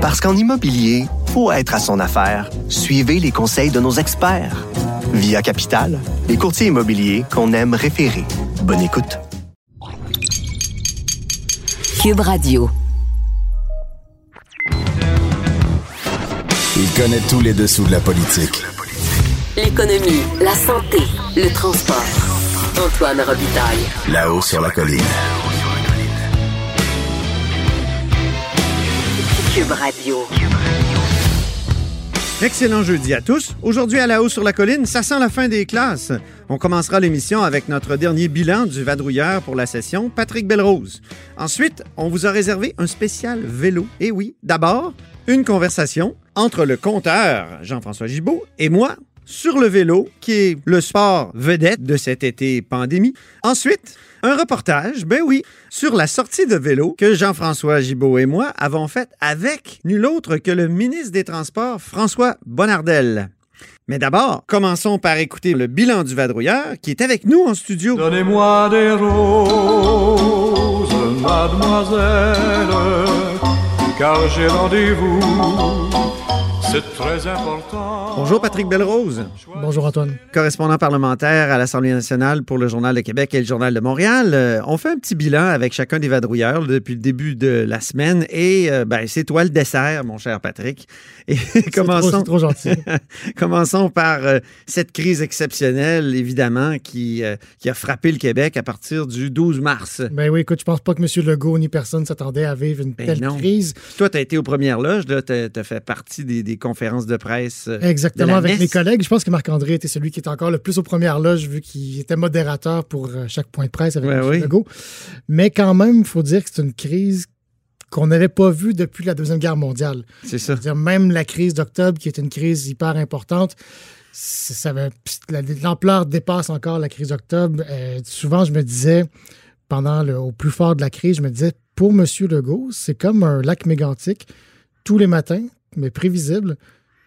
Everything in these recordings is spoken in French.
Parce qu'en immobilier, faut être à son affaire. Suivez les conseils de nos experts. Via Capital, les courtiers immobiliers qu'on aime référer. Bonne écoute. Cube Radio. Il connaît tous les dessous de la politique. L'économie, la santé, le transport. Antoine Robitaille. Là-haut sur la colline. Excellent jeudi à tous. Aujourd'hui à la hausse sur la colline, ça sent la fin des classes. On commencera l'émission avec notre dernier bilan du vadrouilleur pour la session, Patrick Belrose. Ensuite, on vous a réservé un spécial vélo. Et oui, d'abord, une conversation entre le compteur Jean-François Gibault et moi sur le vélo, qui est le sport vedette de cet été pandémie. Ensuite, un reportage, ben oui, sur la sortie de vélo que Jean-François Gibault et moi avons faite avec nul autre que le ministre des Transports, François Bonnardel. Mais d'abord, commençons par écouter le bilan du vadrouilleur qui est avec nous en studio. Donnez-moi des roses, mademoiselle, car j'ai rendez-vous. C'est très important. Bonjour Patrick Belrose, Bonjour Antoine. correspondant parlementaire à l'Assemblée nationale pour le Journal de Québec et le Journal de Montréal. Euh, on fait un petit bilan avec chacun des vadrouilleurs depuis le début de la semaine et euh, ben, c'est toi le dessert, mon cher Patrick. Et C'est trop, commençons, trop gentil. commençons par euh, cette crise exceptionnelle, évidemment, qui, euh, qui a frappé le Québec à partir du 12 mars. ben oui, écoute, je pense pas que M. Legault ni personne s'attendait à vivre une Ben telle non. crise. Toi, tu as été aux premières loges, tu as, fait partie des, des conférences de presse. euh, de Exactement, avec mes collègues. Je pense que Marc-André était celui qui était encore le plus aux premières loges, vu qu'il était modérateur pour euh, chaque point de presse avec Ouais, M. oui. Legault. Mais quand même, il faut dire que c'est une crise qu'on n'avait pas vue depuis la Deuxième Guerre mondiale. C'est ça. Même la crise d'octobre, qui est une crise hyper importante, l'ampleur dépasse encore la crise d'octobre. Euh, souvent, je me disais, pendant le, au plus fort de la crise, je me disais, pour M. Legault, c'est comme un lac mégantique, tous les matins, mais prévisible.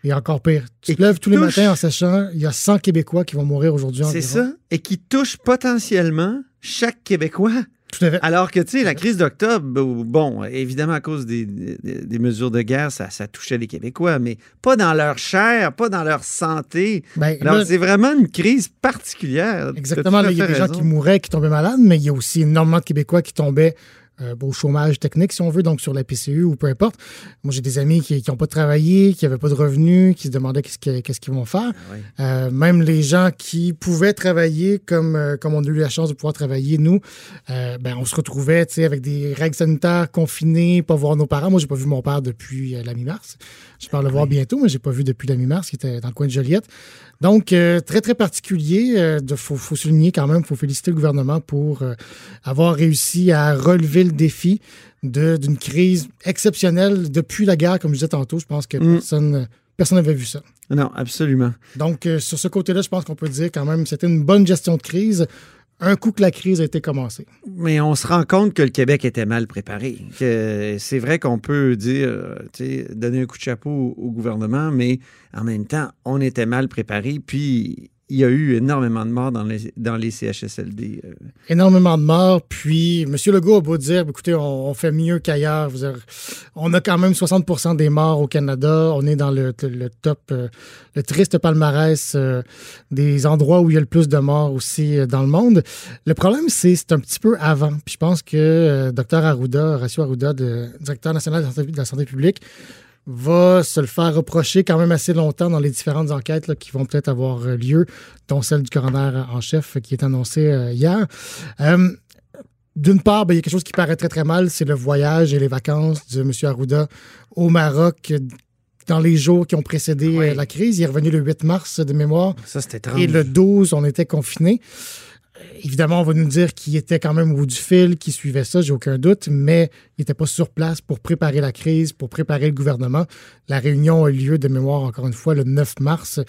Et encore pire, tu te lèves tous les matins en sachant il y a 100 Québécois qui vont mourir aujourd'hui C'est ça. Et qui touche potentiellement chaque Québécois. Tout à fait. Alors que, tu sais, la crise d'octobre, bon, évidemment, à cause des, des- des mesures de guerre, ça, ça touchait les Québécois, mais pas dans leur chair, pas dans leur santé. Ben, Alors, c'est vraiment une crise particulière. Exactement. Il y a des gens qui mouraient, qui tombaient malades, mais il y a aussi énormément de Québécois qui tombaient euh, au chômage technique, si on veut, donc sur la PCU ou peu importe. Moi, j'ai des amis qui n'ont pas travaillé, qui n'avaient pas de revenus, qui se demandaient qu'est-ce qu'ils qu'est-ce qu'ils vont faire. oui. Euh, même les gens qui pouvaient travailler, comme, euh, comme on a eu la chance de pouvoir travailler, nous, ben, on se retrouvait avec des règles sanitaires confinés, pas voir nos parents. Moi, j'ai pas vu mon père depuis la mi-mars. J'espère le voir bientôt, mais j'ai pas vu depuis la mi-mars, qui était dans le coin de Joliette. Donc, très, très particulier. Il faut, faut souligner quand même, il faut féliciter le gouvernement pour avoir réussi à relever le défi d'une crise exceptionnelle depuis la guerre, comme je disais tantôt. Je pense que Mm. personne personne n'avait vu ça. Non, absolument. Donc, euh, sur ce côté-là, je pense qu'on peut dire quand même c'était une bonne gestion de crise. Un coup que la crise a été commencée. Mais on se rend compte que le Québec était mal préparé. Que c'est vrai qu'on peut dire, tu sais, donner un coup de chapeau au, au gouvernement, mais en même temps, on était mal préparé. Puis il y a eu énormément de morts dans les, dans les CHSLD. euh. Énormément de morts. Puis, M. Legault a beau dire écoutez, on, fait mieux qu'ailleurs. On a quand même 60 des morts au Canada. On est dans le, le top, euh, le triste palmarès euh, des endroits où il y a le plus de morts aussi dans le monde. Le problème, c'est c'est un petit peu avant. Puis je pense que Dr Arruda, Horacio Arruda, directeur national de la santé publique, va se le faire reprocher quand même assez longtemps dans les différentes enquêtes là, qui vont peut-être avoir euh, lieu, dont celle du coroner en chef qui est annoncée euh, hier. Euh, d'une part, ben, il y a quelque chose qui paraît très très mal, c'est le voyage et les vacances de M. Arruda au Maroc dans les jours qui ont précédé Oui. euh, la crise. Il est revenu le 8 mars de mémoire. Ça, c'était étrange. Et le 12, on était confinés. Euh, Évidemment, on va nous dire qu'il était quand même au bout du fil, qu'il suivait ça, j'ai aucun doute, mais il n'était pas sur place pour préparer la crise, pour préparer le gouvernement. La réunion a eu lieu de mémoire, encore une fois, le 9 mars,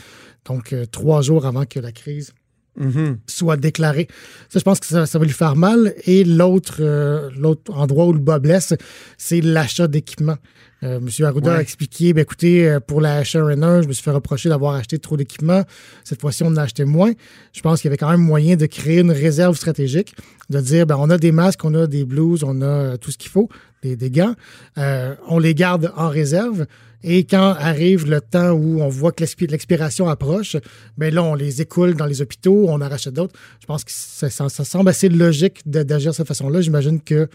donc euh, trois jours avant que la crise Mhm. soit déclarée. Ça, je pense que ça, ça va lui faire mal. Et l'autre euh, l'autre endroit où le bas blesse, c'est l'achat d'équipements. Euh, Monsieur Arruda a expliqué, ben, écoutez, euh, pour la HRN1, je me suis fait reprocher d'avoir acheté trop d'équipements. Cette fois-ci, on en a acheté moins. Je pense qu'il y avait quand même moyen de créer une réserve stratégique, de dire, ben, on a des masques, on a des blouses, on a euh, tout ce qu'il faut, des, des gants. Euh, on les garde en réserve. Et quand arrive le temps où on voit que l'expi- l'expiration approche, ben là, on les écoule dans les hôpitaux, on en rachète d'autres. Je pense que ça, ça- ça semble assez logique de- d'agir de cette façon-là. J'imagine que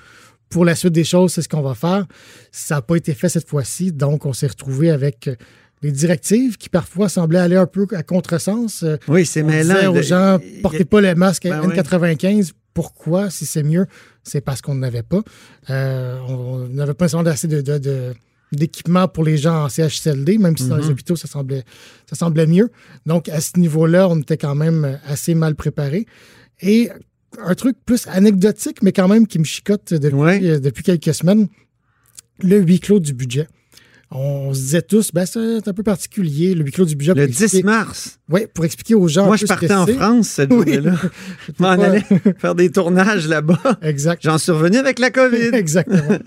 pour la suite des choses, c'est ce qu'on va faire. Ça n'a pas été fait cette fois-ci, donc on s'est retrouvé avec euh, des directives qui parfois semblaient aller un peu à contresens. Euh, Oui, c'est mêlant. disait aux De- gens, a- portez pas le masque Ben oui. N95. Pourquoi, si c'est mieux? C'est parce qu'on n'avait pas. Euh, on on n'avait pas nécessairement assez de, de- de- d'équipement pour les gens en CHSLD, même si dans Mhm. les hôpitaux, ça semblait, ça semblait mieux. Donc, à ce niveau-là, on était quand même assez mal préparé. Et un truc plus anecdotique, mais quand même qui me chicote depuis, Ouais. euh, depuis quelques semaines, le huis clos du budget. On se disait tous, ben, c'est un peu particulier, le huis clos du budget. Le pour 10 expliquer- mars. Oui, pour expliquer aux gens. Moi, je partais en. France cette Oui. journée-là. Je m'en pas- allais faire des tournages là-bas. Exact. J'en suis revenu avec la COVID. Exactement.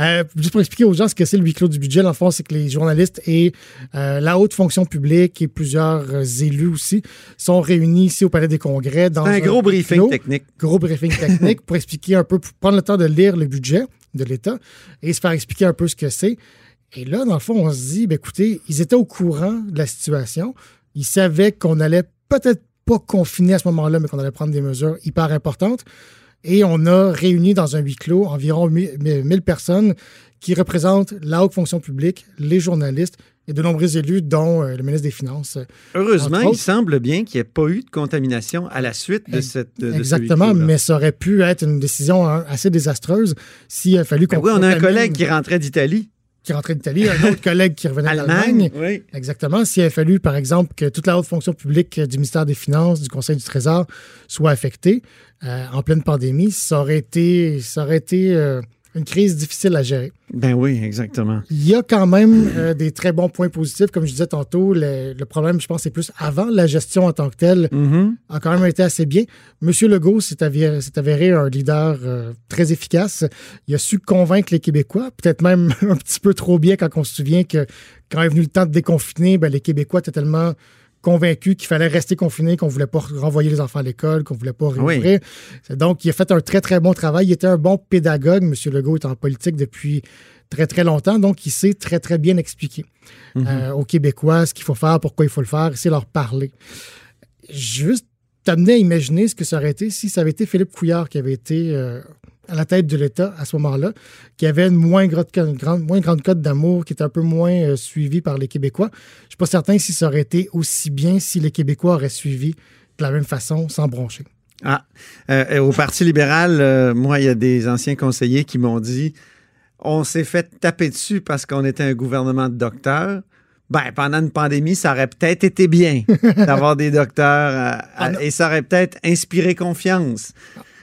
Euh, juste pour expliquer aux gens ce que c'est le huis clos du budget, dans le fond, c'est que les journalistes et euh, la haute fonction publique et plusieurs euh, élus aussi sont réunis ici au Palais des Congrès. Dans un gros briefing clos, technique. Gros briefing technique pour expliquer un peu, pour prendre le temps de lire le budget de l'État et se faire expliquer un peu ce que c'est. Et là, dans le fond, on se dit, ben, écoutez, ils étaient au courant de la situation. Ils savaient qu'on allait peut-être pas confiner à ce moment-là, mais qu'on allait prendre des mesures hyper importantes. Et on a réuni dans un huis clos environ 1000 personnes qui représentent la haute fonction publique, les journalistes et de nombreux élus, dont euh, le ministre des Finances. Heureusement, il semble bien qu'il n'y ait pas eu de contamination à la suite de cette. de- ce Exactement, mais ça aurait pu être une décision hein, assez désastreuse s'il a fallu Ben qu'on oui, on a un collègue qui rentrait d'Italie. Qui rentrait d'Italie, un autre collègue qui revenait Allemagne. d'Allemagne. Oui. Exactement. S'il avait fallu, par exemple, que toute la haute fonction publique du ministère des Finances, du Conseil du Trésor soit affectée euh, en pleine pandémie, ça aurait été, ça aurait été euh, une crise difficile à gérer. Ben oui, exactement. Il y a quand même euh, des très bons points positifs. Comme je disais tantôt, le, le problème, je pense, c'est plus avant la gestion en tant que telle Mhm. a quand même été assez bien. Monsieur Legault s'est avéré, s'est avéré un leader euh, très efficace. Il a su convaincre les Québécois, peut-être même un petit peu trop bien quand on se souvient que quand est venu le temps de déconfiner, ben, les Québécois étaient tellement convaincus qu'il fallait rester confinés, qu'on voulait pas renvoyer les enfants à l'école, qu'on voulait pas réouvrir. Donc, il a fait un très, très bon travail. Il était un bon pédagogue. Monsieur Legault est en politique depuis très, très longtemps, donc il sait très, très bien expliquer euh, aux Québécois ce qu'il faut faire, pourquoi il faut le faire, c'est leur parler juste t'amener à imaginer ce que ça aurait été si ça avait été Philippe Couillard qui avait été euh, à la tête de l'État à ce moment-là, qui avait une moins grande, une grande, moins grande cote d'amour, qui était un peu moins euh, suivi par les Québécois. Je suis pas certain si ça aurait été aussi bien si les Québécois auraient suivi de la même façon, sans broncher. Ah, euh, au Parti libéral, euh, moi, il y a des anciens conseillers qui m'ont dit on s'est fait taper dessus parce qu'on était un gouvernement de docteurs. Ben, pendant une pandémie, ça aurait peut-être été bien d'avoir des docteurs euh, Ah et ça aurait peut-être inspiré confiance.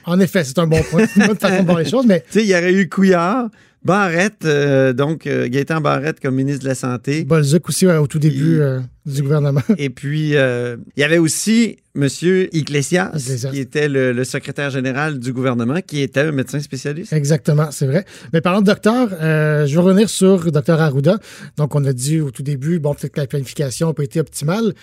En effet, c'est un bon point. C'est une bonne façon de voir les choses, mais Tu sais, il y aurait eu Couillard, Barrette, euh, donc euh, Gaétan Barrette comme ministre de la Santé. Bolzuc aussi ouais, au tout début euh, du gouvernement. Et puis, euh, il y avait aussi M. Iglesias, Iglesias. qui était le, le secrétaire général du gouvernement, qui était un médecin spécialiste. Exactement, c'est vrai. Mais parlant de docteur, je vais revenir sur Dr Arruda. Donc, on a dit au tout début, bon, peut-être que la planification n'a pas été optimale.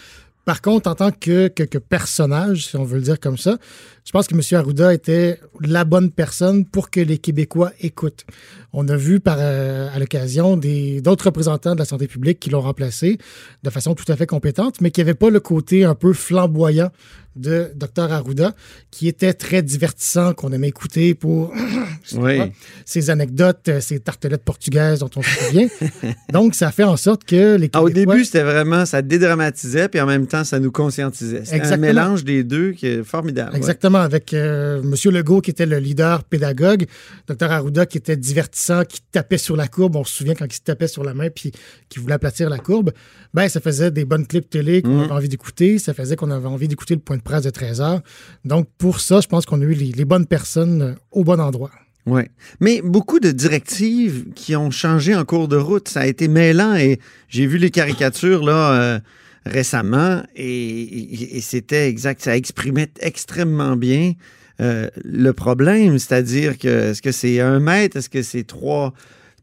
Par contre, en tant que, que, que personnage, si on veut le dire comme ça, je pense que M. Arruda était la bonne personne pour que les Québécois écoutent. On a vu par, euh, à l'occasion d'autres représentants de la santé publique qui l'ont remplacé de façon tout à fait compétente, mais qui n'avaient pas le côté un peu flamboyant de Dr Arruda, qui était très divertissant, qu'on aimait écouter pour Oui. ses anecdotes, euh, ses tartelettes portugaises dont on se souvient. Donc, ça fait en sorte que les Ah, au Québécois- début, c'était vraiment, ça dédramatisait, puis en même temps, ça nous conscientisait. C'était un Exactement. mélange des deux qui est formidable. ouais. Avec euh, M. Legault qui était le leader pédagogue, Dr Arruda qui était divertissant, qui tapait sur la courbe. On se souvient quand il se tapait sur la main puis qui voulait aplatir la courbe. Ben, ça faisait des bonnes clips télé qu'on Mhm. avait envie d'écouter. Ça faisait qu'on avait envie d'écouter le point de presse de 13 heures. Donc, pour ça, je pense qu'on a eu les, les bonnes personnes euh, au bon endroit. Ouais. Mais beaucoup de directives qui ont changé en cours de route, ça a été mêlant et j'ai vu les caricatures là euh, récemment et, c'était exact, ça exprimait extrêmement bien euh, le problème, c'est-à-dire que est-ce que c'est un mètre, est-ce que c'est trois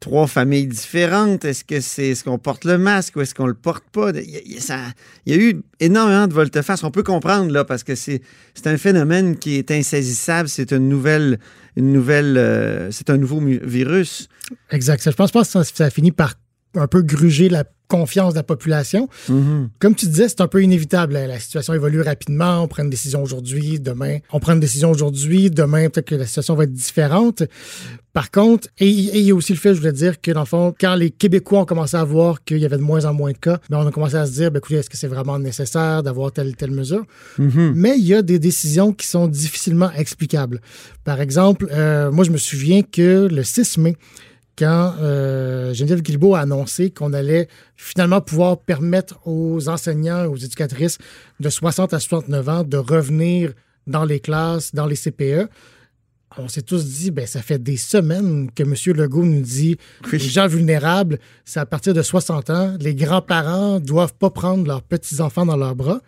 trois familles différentes? Est-ce que c'est est-ce qu'on porte le masque ou est-ce qu'on le porte pas? Il y, a, eu énormément de volte-face. On peut comprendre là parce que c'est c'est un phénomène qui est insaisissable. C'est une nouvelle nouvelle euh, c'est un nouveau virus. Exact. Je pense pas que ça, ça finit par un peu gruger la confiance de la population. Comme tu disais, c'est un peu inévitable. La, la situation évolue rapidement. On prend une décision aujourd'hui, demain. On prend une décision aujourd'hui, demain, peut-être que la situation va être différente. Par contre, et et il y a aussi le fait, je voulais dire, que dans le fond, quand les Québécois ont commencé à voir qu'il y avait de moins en moins de cas, ben, on a commencé à se dire, ben, écoutez, est-ce que c'est vraiment nécessaire d'avoir telle telle mesure? Mais il y a des décisions qui sont difficilement explicables. Par exemple, euh, moi, je me souviens que le 6 mai, quand euh, Geneviève Guilbeault a annoncé qu'on allait finalement pouvoir permettre aux enseignants, aux éducatrices de 60 à 69 ans de revenir dans les classes, dans les CPE. On s'est tous dit, ben, ça fait des semaines que M. Legault nous dit les gens vulnérables, c'est à partir de 60 ans. Les grands-parents doivent pas prendre leurs petits-enfants dans leurs bras.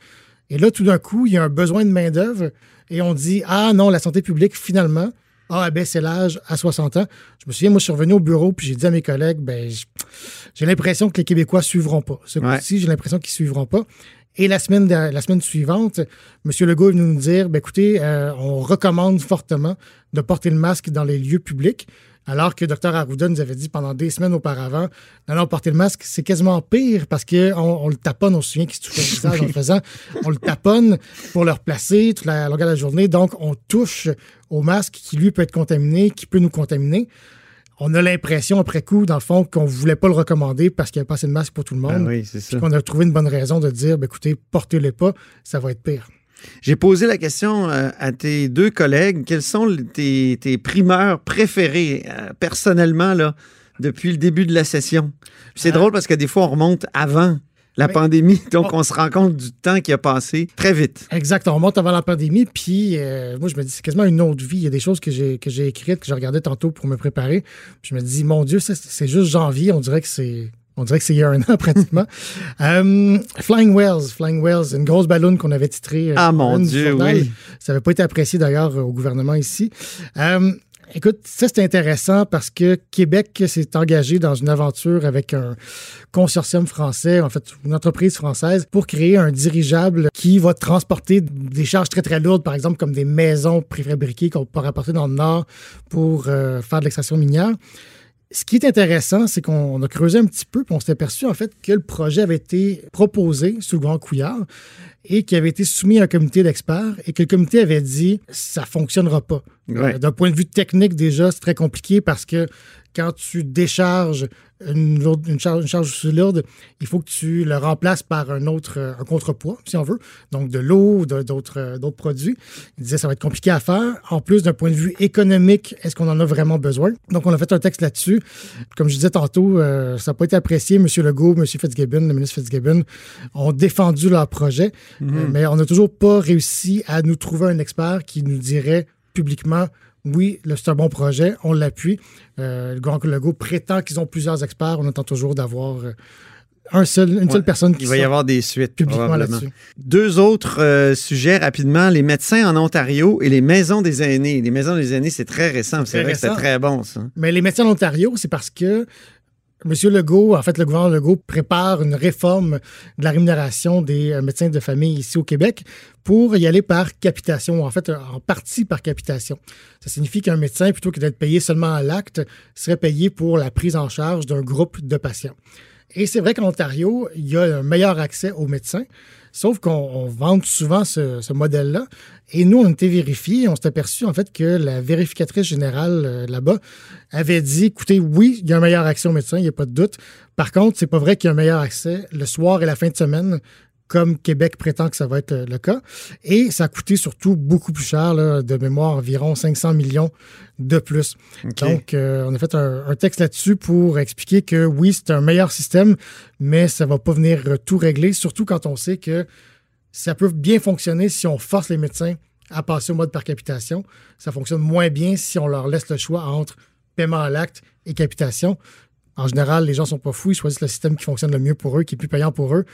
Et là, tout d'un coup, il y a un besoin de main-d'œuvre et on dit Ah non, la santé publique, finalement, a abaissé l'âge à 60 ans. Je me souviens, moi, je suis revenu au bureau puis j'ai dit à mes collègues ben, j'ai l'impression que les Québécois suivront pas. Ce Ouais. coup-ci, j'ai l'impression qu'ils suivront pas. Et la semaine, de- la semaine suivante, M. Legault est venu nous dire ben, écoutez, euh, on recommande fortement de porter le masque dans les lieux publics. Alors que Dr Arruda nous avait dit pendant des semaines auparavant, non, non, porter le masque, c'est quasiment pire parce qu'on on le taponne, on se souvient qu'il se touchait le visage en le faisant, on le taponne pour le replacer toute la longueur de la journée. Donc, on touche au masque qui, lui, peut être contaminé, qui peut nous contaminer. On a l'impression, après coup, dans le fond, qu'on ne voulait pas le recommander parce qu'il n'y avait pas assez de masque pour tout le monde. Ben oui, c'est ça. Puis qu'on a trouvé une bonne raison de dire, ben, écoutez, portez-les pas, ça va être pire. J'ai posé la question euh, à tes deux collègues. Quels sont tes, tes primeurs préférés, euh, personnellement, là, depuis le début de la session? C'est Ah. drôle parce que des fois, on remonte avant la pandémie, donc on se rend compte du temps qui a passé très vite. Exact. On remonte avant la pandémie, puis euh, moi, je me dis, c'est quasiment une autre vie. Il y a des choses que j'ai, que j'ai écrites, que je regardais tantôt pour me préparer. Puis je me dis, mon Dieu, ça, c'est juste janvier. On dirait que c'est. On dirait que c'est il y a un an pratiquement. Euh, Flying Whales, Flying Whales, une grosse ballonne qu'on avait titrée. euh, Ah, mon Dieu, journal. oui. Ça n'avait pas été apprécié d'ailleurs au gouvernement ici. Euh, Écoute, ça c'est intéressant parce que Québec s'est engagé dans une aventure avec un consortium français, en fait une entreprise française, pour créer un dirigeable qui va transporter des charges très très lourdes, par exemple comme des maisons préfabriquées qu'on peut rapporter dans le nord pour euh, faire de l'extraction minière. Ce qui est intéressant, c'est qu'on a creusé un petit peu, puis on s'est aperçu en fait que le projet avait été proposé sous le grand couillard et qui avait été soumis à un comité d'experts et que le comité avait dit ça fonctionnera pas. Ouais. Euh, D'un point de vue technique, déjà, c'est très compliqué parce que quand tu décharges une, lourde- une charge, une charge aussi lourde, il faut que tu le remplaces par un autre euh, un contrepoids, si on veut. Donc de l'eau, ou d'autres euh, d'autres produits. Il disait ça va être compliqué à faire. En plus, d'un point de vue économique, est-ce qu'on en a vraiment besoin? Donc on a fait un texte là-dessus. Comme je disais tantôt, euh, ça n'a pas été apprécié. M. Legault, M. Fitzgibbon, le ministre Fitzgibbon ont défendu leur projet, Euh, mais on n'a toujours pas réussi à nous trouver un expert qui nous dirait publiquement oui, c'est un bon projet, on l'appuie. Euh, le Grand Legault prétend qu'ils ont plusieurs experts. On attend toujours d'avoir euh, un seul, une Ouais, seule personne qui Il va y avoir des suites, publiquement là-dessus. Deux autres euh, sujets rapidement. Les médecins en Ontario et les maisons des aînés. Les maisons des aînés, c'est très récent. C'est vrai que c'est très bon, ça. Mais les médecins en Ontario, c'est parce que M. Legault, en fait, le gouvernement Legault prépare une réforme de la rémunération des euh, médecins de famille ici au Québec pour y aller par capitation, en fait, en partie par capitation. Ça signifie qu'un médecin, plutôt que d'être payé seulement à l'acte, serait payé pour la prise en charge d'un groupe de patients. Et c'est vrai qu'en Ontario, il y a un meilleur accès aux médecins, sauf qu'on on vante souvent ce, modèle-là. Et nous, on été vérifiés, on s'est aperçu en fait que la vérificatrice générale euh, là-bas avait dit, écoutez, oui, il y a un meilleur accès aux médecins, il n'y a pas de doute. Par contre, c'est pas vrai qu'il y a un meilleur accès le soir et la fin de semaine, comme Québec prétend que ça va être le cas. Et ça a coûté surtout beaucoup plus cher, là, de mémoire, environ 500 millions de plus. Donc, euh, on a fait un, un texte là-dessus pour expliquer que oui, c'est un meilleur système, mais ça va pas venir euh, tout régler, surtout quand on sait que ça peut bien fonctionner si on force les médecins à passer au mode par capitation. Ça fonctionne moins bien si on leur laisse le choix entre paiement à l'acte et capitation. En général, les gens sont pas fous, ils choisissent le système qui fonctionne le mieux pour eux, qui est plus payant pour eux.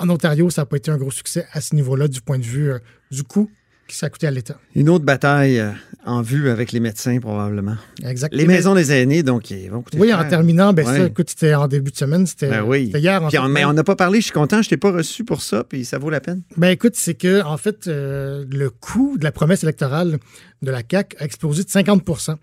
En Ontario, ça n'a pas été un gros succès à ce niveau-là du point de vue euh, du coût qui s'est coûté à l'État. Une autre bataille euh, en vue avec les médecins, probablement. Exact. Les maisons des aînés, donc, ils vont coûter Oui, cher. en terminant, ben ça, écoute, c'était en début de semaine, c'était Ben oui. hier. En Puis fait. on- mais on n'a pas parlé, je suis content, je t'ai pas reçu pour ça, puis ça vaut la peine. Ben écoute, c'est que en fait, euh, le coût de la promesse électorale de la CAC a explosé de 50%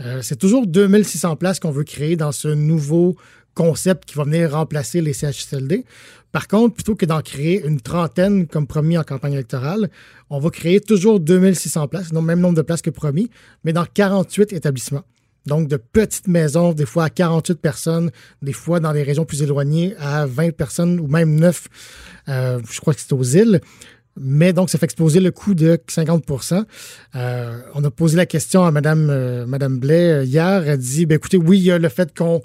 Euh, C'est toujours 2600 places qu'on veut créer dans ce nouveau concept qui va venir remplacer les CHSLD. Par contre, plutôt que d'en créer une trentaine comme promis en campagne électorale, on va créer toujours 2600 places, non même nombre de places que promis, mais dans 48 établissements. Donc, de petites maisons, des fois à 48 personnes, des fois dans des régions plus éloignées à 20 personnes ou même 9. euh, je crois que c'est aux îles. Mais donc, ça fait exploser le coût de 50% Euh, On a posé la question à Mme, euh, Blais euh, hier. Elle dit ben, écoutez, oui, il y a le fait qu'on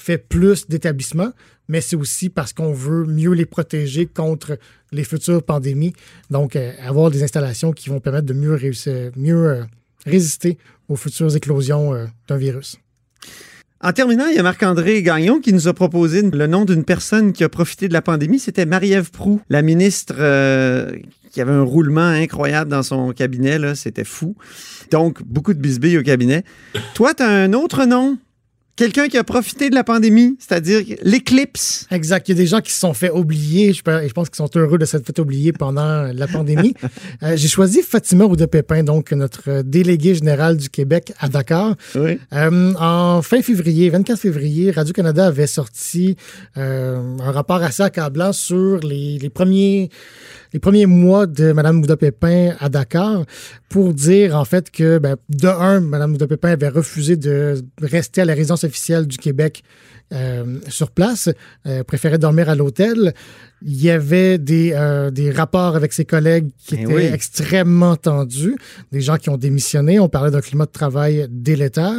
fait plus d'établissements, mais c'est aussi parce qu'on veut mieux les protéger contre les futures pandémies. Donc, euh, avoir des installations qui vont permettre de mieux, euh, résister aux futures éclosions euh, d'un virus. En terminant, il y a Marc-André Gagnon qui nous a proposé le nom d'une personne qui a profité de la pandémie. C'était Marie-Ève Proux, la ministre qui avait un roulement incroyable dans son cabinet. C'était fou. Donc, beaucoup de bisbilles au cabinet. Toi, tu as un autre nom? Quelqu'un qui a profité de la pandémie, c'est-à-dire l'éclipse. Exact. Il y a des gens qui se sont fait oublier. Je, pe- je pense qu'ils sont heureux de s'être fait oublier pendant la pandémie. Euh, J'ai choisi Fatima Ouda Pépin, donc notre déléguée générale du Québec à Dakar. Oui. Euh, en fin février, 24 février, Radio-Canada avait sorti euh, un rapport assez accablant sur les, les premiers les premiers mois de Mme Ouda Pépin à Dakar pour dire en fait que ben, de un, Mme Ouda Pépin avait refusé de rester à la résidence officielle du Québec euh, sur place, euh, préférait dormir à l'hôtel. Il y avait des, euh, des rapports avec ses collègues qui Ben étaient oui. extrêmement tendus, des gens qui ont démissionné. On parlait d'un climat de travail délétère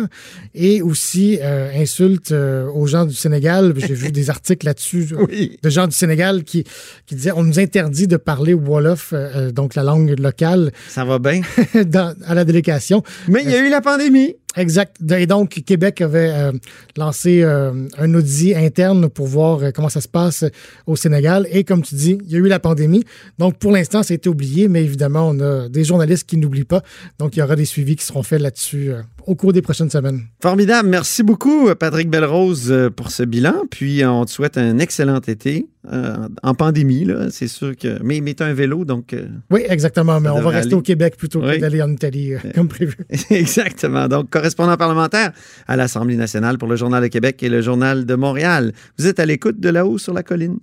et aussi insultes aux gens du Sénégal. J'ai vu des articles là-dessus Oui. de gens du Sénégal qui, qui disaient on nous interdit de parler Wolof, donc la langue locale, Ça va bien. dans- à la délégation. Mais il y a eu la pandémie. Exact. Et donc, Québec avait euh, lancé euh, un audit interne pour voir euh, comment ça se passe au Sénégal. Et comme tu dis, il y a eu la pandémie. Donc, pour l'instant, ça a été oublié, mais évidemment, on a des journalistes qui n'oublient pas. Donc, il y aura des suivis qui seront faits là-dessus au cours des prochaines semaines. Formidable. Merci beaucoup, Patrick Belrose, euh, pour ce bilan. Puis, euh, on te souhaite un excellent été euh, en pandémie. C'est sûr que. Mais, mais tu as un vélo, donc. euh, Oui, exactement. Mais on va rester aller. au Québec plutôt Oui. que d'aller en Italie, euh, comme prévu. Exactement. Donc, correspondant parlementaire à l'Assemblée nationale pour le Journal de Québec et le Journal de Montréal. Vous êtes à l'écoute de là-haut sur la colline.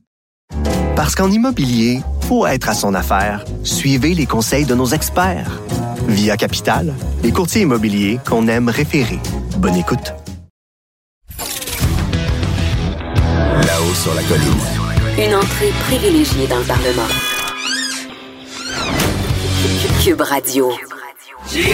Parce qu'en immobilier, pour être à son affaire, suivez les conseils de nos experts. Via Capital, les courtiers immobiliers qu'on aime référer. Bonne écoute. Là-haut sur la colline. Une entrée privilégiée dans le Parlement. Cube Radio. Bonjour,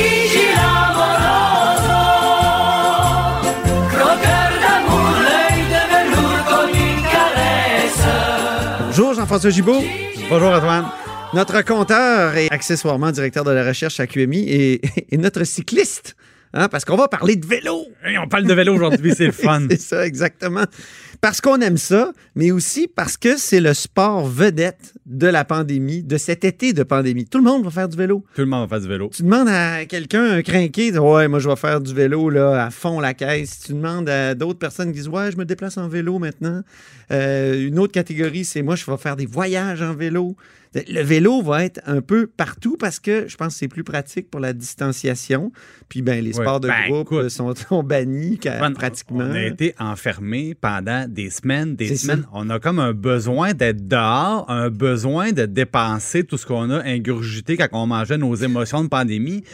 Jean-François Gibault. Bonjour, Antoine. Notre compteur et accessoirement directeur de la recherche à QMI et, et notre cycliste. hein, parce qu'on va parler de vélo. On parle de vélo aujourd'hui, c'est le fun. C'est ça, exactement. Parce qu'on aime ça, mais aussi parce que c'est le sport vedette de la pandémie, de cet été de pandémie. Tout le monde va faire du vélo. Tout le monde va faire du vélo. Tu demandes à quelqu'un, un crinqué, ouais, moi je vais faire du vélo là, à fond la caisse. Tu demandes à d'autres personnes qui disent, ouais, je me déplace en vélo maintenant. Euh, une autre catégorie, c'est moi, je vais faire des voyages en vélo. Le vélo va être un peu partout parce que je pense que c'est plus pratique pour la distanciation. Puis ben, les sports de Ben, groupe écoute. sont, sont bannis pratiquement. On a été enfermés pendant des semaines, des semaines. ça. On a comme un besoin d'être dehors, un besoin de dépenser tout ce qu'on a ingurgité quand on mangeait nos émotions de pandémie.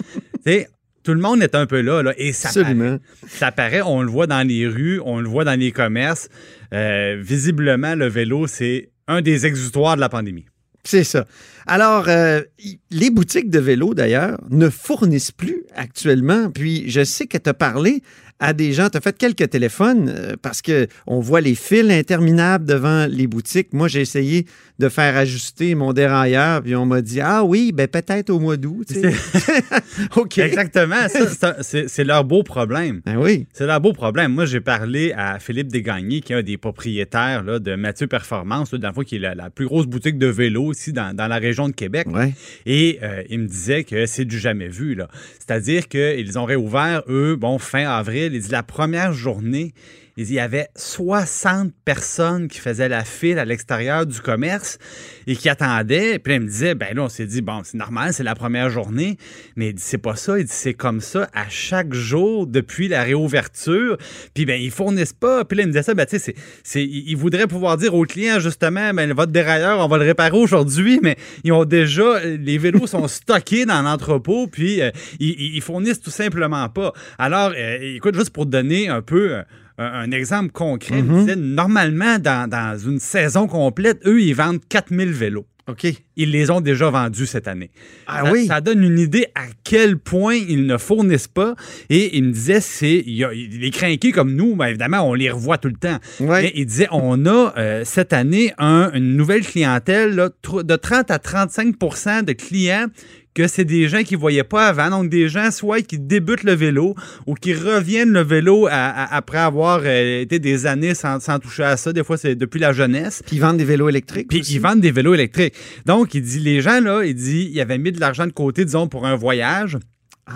tout le monde est un peu là, là et ça Absolument. paraît. Ça paraît, on le voit dans les rues, on le voit dans les commerces. Euh, visiblement, le vélo, c'est un des exutoires de la pandémie. C'est ça. Alors, euh, les boutiques de vélo, d'ailleurs, ne fournissent plus actuellement. Puis, je sais que tu as parlé à des gens. Tu as fait quelques téléphones euh, parce que on voit les fils interminables devant les boutiques. Moi, j'ai essayé de faire ajuster mon dérailleur, puis on m'a dit Ah oui, ben peut-être au mois d'août. OK. Exactement. Ça, c'est leur beau problème. Ben oui. C'est leur beau problème. Moi, j'ai parlé à Philippe Desgagnés, qui est un des propriétaires là, de Mathieu Performance, là, dans le fond, qui est la, la plus grosse boutique de vélo ici dans, dans la région de Québec. Ouais. Et euh, il me disait que c'est du jamais vu. C'est-à-dire qu'ils ont réouvert, eux, bon, fin avril. Il dit la première journée, il y avait 60 personnes qui faisaient la file à l'extérieur du commerce et qui attendaient. Puis là, il me disait, ben là, on s'est dit, bon, c'est normal, c'est la première journée. Mais il dit, c'est pas ça. Il dit, c'est comme ça à chaque jour depuis la réouverture. Puis ben, ils fournissent pas. Puis là, il me disait ça, ben, tu sais, c'est- ils voudraient pouvoir dire aux clients, justement, ben, votre dérailleur, on va le réparer aujourd'hui, mais ils ont déjà, les vélos sont stockés dans l'entrepôt, puis euh, ils fournissent tout simplement pas. Alors, euh, écoute, juste pour te donner un peu euh, un, exemple concret, il me disait, normalement, dans, dans une saison complète, eux, ils vendent 4000 vélos. OK. Ils les ont déjà vendus cette année. Ah ça, oui? ça donne une idée à quel point ils ne fournissent pas. Et il me disait, c'est les crinqués comme nous, ben évidemment, on les revoit tout le temps. Ouais. Mais il disait, on a euh, cette année un- une nouvelle clientèle là, de 30 à 35% de clients que c'est des gens qui ne voyaient pas avant. Donc, des gens soit qui débutent le vélo ou qui reviennent le vélo à- à- après avoir euh, été des années sans, sans toucher à ça. Des fois, c'est depuis la jeunesse. Puis ils vendent des vélos électriques. Puis aussi. ils vendent des vélos électriques. Donc, il dit, les gens, là, il dit, ils avaient mis de l'argent de côté, disons, pour un voyage.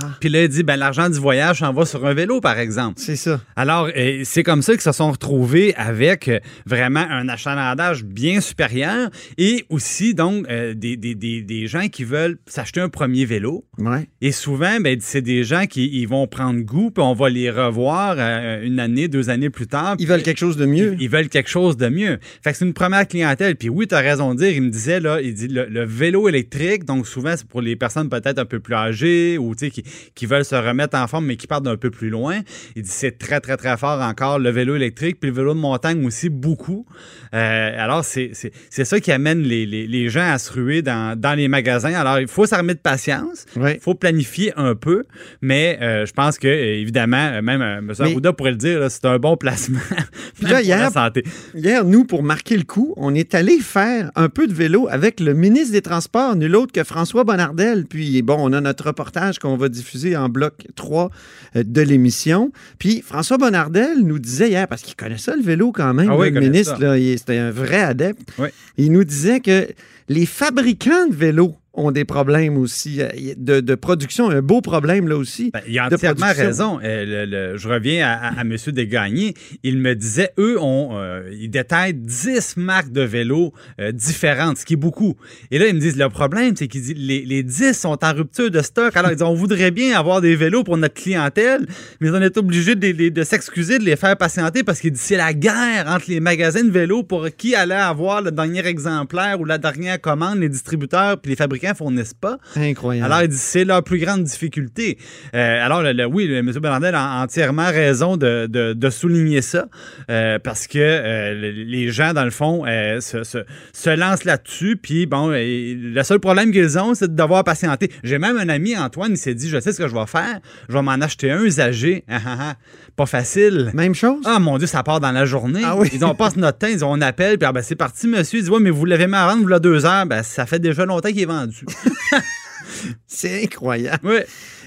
Ah. Puis là, il dit, ben, l'argent du voyage s'en va sur un vélo, par exemple. C'est ça. Alors, euh, c'est comme ça qu'ils se sont retrouvés avec euh, vraiment un achalandage bien supérieur et aussi, donc, euh, des, des- des- des gens qui veulent s'acheter un premier vélo. Ouais. Et souvent, ben, c'est des gens qui ils vont prendre goût, puis on va les revoir une année, deux années plus tard. Ils veulent quelque chose de mieux. Ils, ils veulent quelque chose de mieux. Fait que c'est une première clientèle. Puis oui, tu as raison de dire, il me disait, là, il dit le, le vélo électrique, donc souvent, c'est pour les personnes peut-être un peu plus âgées ou tu sais, qui, qui veulent se remettre en forme, mais qui partent d'un peu plus loin. Il dit c'est très, très, très fort encore, le vélo électrique, puis le vélo de montagne aussi, beaucoup. Euh, alors, c'est ça qui amène les, les- les gens à se ruer dans, dans les magasins. Alors, il faut s'armer de patience. Il faut planifier un peu, mais euh, je pense que, évidemment, euh, même M. Arruda pourrait le dire, c'est un bon placement. Puis là, Même pour la hier- santé. Hier, nous, pour marquer le coup, on est allé faire un peu de vélo avec le ministre des Transports, nul autre que François Bonnardel. Puis, bon, on a notre reportage qu'on va diffuser en bloc 3 euh, de l'émission. Puis, François Bonnardel nous disait hier, parce qu'il connaît ça, le vélo quand même, Ah oui, le ministre, c'était un vrai adepte. Oui. Il nous disait que les fabricants de vélos ont des problèmes aussi euh, de, de production, un beau problème là aussi. Ben, il a entièrement raison. Euh, le- le- je reviens à, à, à M. Desgagnés. Il me disait, eux, ont, euh, ils détaillent 10 marques de vélos euh, différentes, ce qui est beaucoup. Et là, ils me disent, le problème, c'est qu'ils disent, les, les 10 sont en rupture de stock. Alors, ils disent, on voudrait bien avoir des vélos pour notre clientèle, mais on est obligé de, de s'excuser, de les faire patienter parce qu'il dit, c'est la guerre entre les magasins de vélos pour qui allait avoir le dernier exemplaire ou la dernière commande, les distributeurs puis les fabricants fournissent pas? Incroyable. Alors, il dit c'est leur plus grande difficulté. Euh, alors, le- le- oui, le- M. Bernardel a entièrement raison de, de- de souligner ça, euh, parce que euh, le- les gens, dans le fond, se, se- se lancent là-dessus, puis bon, le seul problème qu'ils ont, c'est de devoir patienter. J'ai même un ami, Antoine, il s'est dit, je sais ce que je vais faire, je vais m'en acheter un usagé. Ah, ah, ah. Pas facile. Même chose? Ah mon Dieu, ça part dans la journée. Ah oui. Ils disent, on passe notre temps, ils disent, on appelle, puis ah, ben, c'est parti, monsieur. Ils disent, ouais, mais vous l'avez mis à vendre, vous l'avez deux heures. Ben, ça fait déjà longtemps qu'il est vendu. C'est incroyable. oui.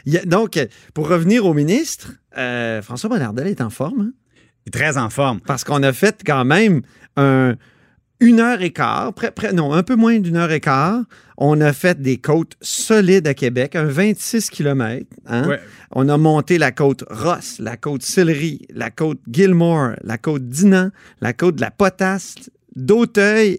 Il y a- donc, pour revenir au ministre, euh, François Bonnardel est en forme, hein? Il est très en forme. parce qu'on a fait quand même un, une heure et quart, près- près- non, un peu moins d'une heure et quart. On a fait des côtes solides à Québec, un 26 km. Ouais. On a monté la côte Ross, la côte Sillery, la côte Gilmore, la côte Dinan, la côte de la Potasse, d'Auteuil.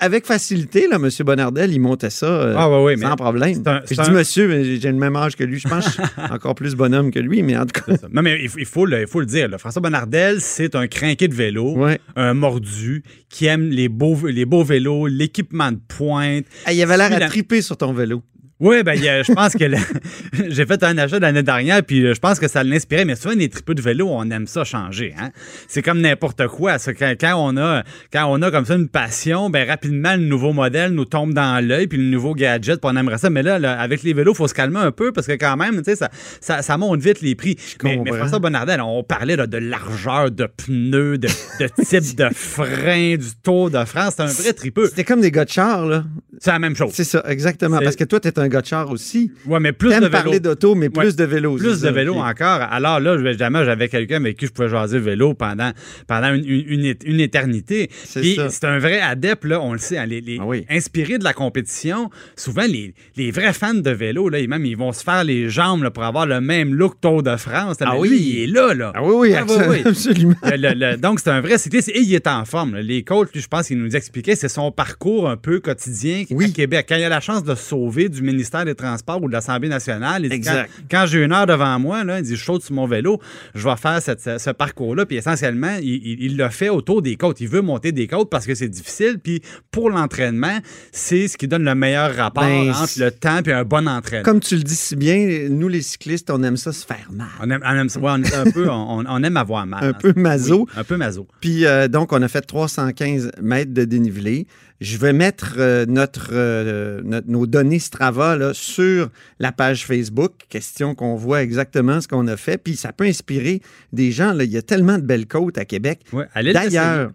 Avec facilité, là, M. Bonnardel, il montait ça euh, Ah, sans mais problème. un- Je dis monsieur, j'ai le même âge que lui. Je pense que je suis encore plus bonhomme que lui, mais en tout cas. Non, mais il faut, il faut le, il faut le dire. là. François Bonnardel, c'est un crinqué de vélo, Ouais. un mordu, qui aime les beaux, les beaux vélos, l'équipement de pointe. Il avait l'air à triper sur ton vélo. Oui, ben, a- je pense que le- j'ai fait un achat l'année dernière, puis euh, je pense que ça l'inspirait. Mais souvent, les tripeux de vélo, on aime ça changer. Hein? C'est comme n'importe quoi. ça. Quand, quand on a, quand on a comme ça une passion, ben rapidement, le nouveau modèle nous tombe dans l'œil, puis le nouveau gadget, puis on aimerait ça. Mais là, là, avec les vélos, il faut se calmer un peu, parce que quand même, tu sais, ça, ça, ça monte vite les prix. Mais. François Bonnardel, on parlait là, de largeur de pneus, de, de type de frein, du Tour de France. C'est un vrai tripeux. C'était comme des gars de char, là. C'est la même chose. C'est ça, exactement. Parce que toi, t'es un de char aussi. Ouais, mais plus de vélo. parler d'auto, mais plus Ouais. de vélo. Plus c'est de vélo encore. Alors là, évidemment, j'avais quelqu'un avec qui je pouvais jaser vélo pendant, pendant une, une- une éternité. C'est Puis ça. c'est un vrai adepte, là, on le sait, hein, les, les- Ah oui. inspirés de la compétition. Souvent, les, les vrais fans de vélo, là, ils- même, ils vont se faire les jambes là, pour avoir le même look Tour de France. là. Ah oui. lui, il est là, là. Ah oui, oui, Ah, oui, oui. absolument. Le- le- le- donc, c'est un vrai cycliste et il est en forme. là. Les coachs, je pense qu'il nous expliquait, c'est son parcours un peu quotidien Oui. à Québec. Quand il a la chance de sauver du ministère des Transports ou de l'Assemblée nationale, il dit, Exact. quand, quand j'ai une heure devant moi, là, il dit, je saute sur mon vélo, je vais faire cette- ce, ce parcours-là. Puis essentiellement, il, il- il le fait autour des côtes. Il veut monter des côtes parce que c'est difficile. Puis pour l'entraînement, c'est ce qui donne le meilleur rapport Ben, entre le temps et un bon entraînement. Comme tu le dis si bien, nous, les cyclistes, on aime ça se faire mal. On aime, on aime. Ouais, on est un peu, on, on aime avoir mal. Un hein. peu maso. Oui, un peu maso. Puis euh, donc, on a fait 315 mètres de dénivelé. Je vais mettre euh, notre, euh, notre- nos données Strava là, sur la page Facebook, question qu'on voit exactement ce qu'on a fait. Puis ça peut inspirer des gens. Là. Il y a tellement de belles côtes à Québec. Ouais, D'ailleurs,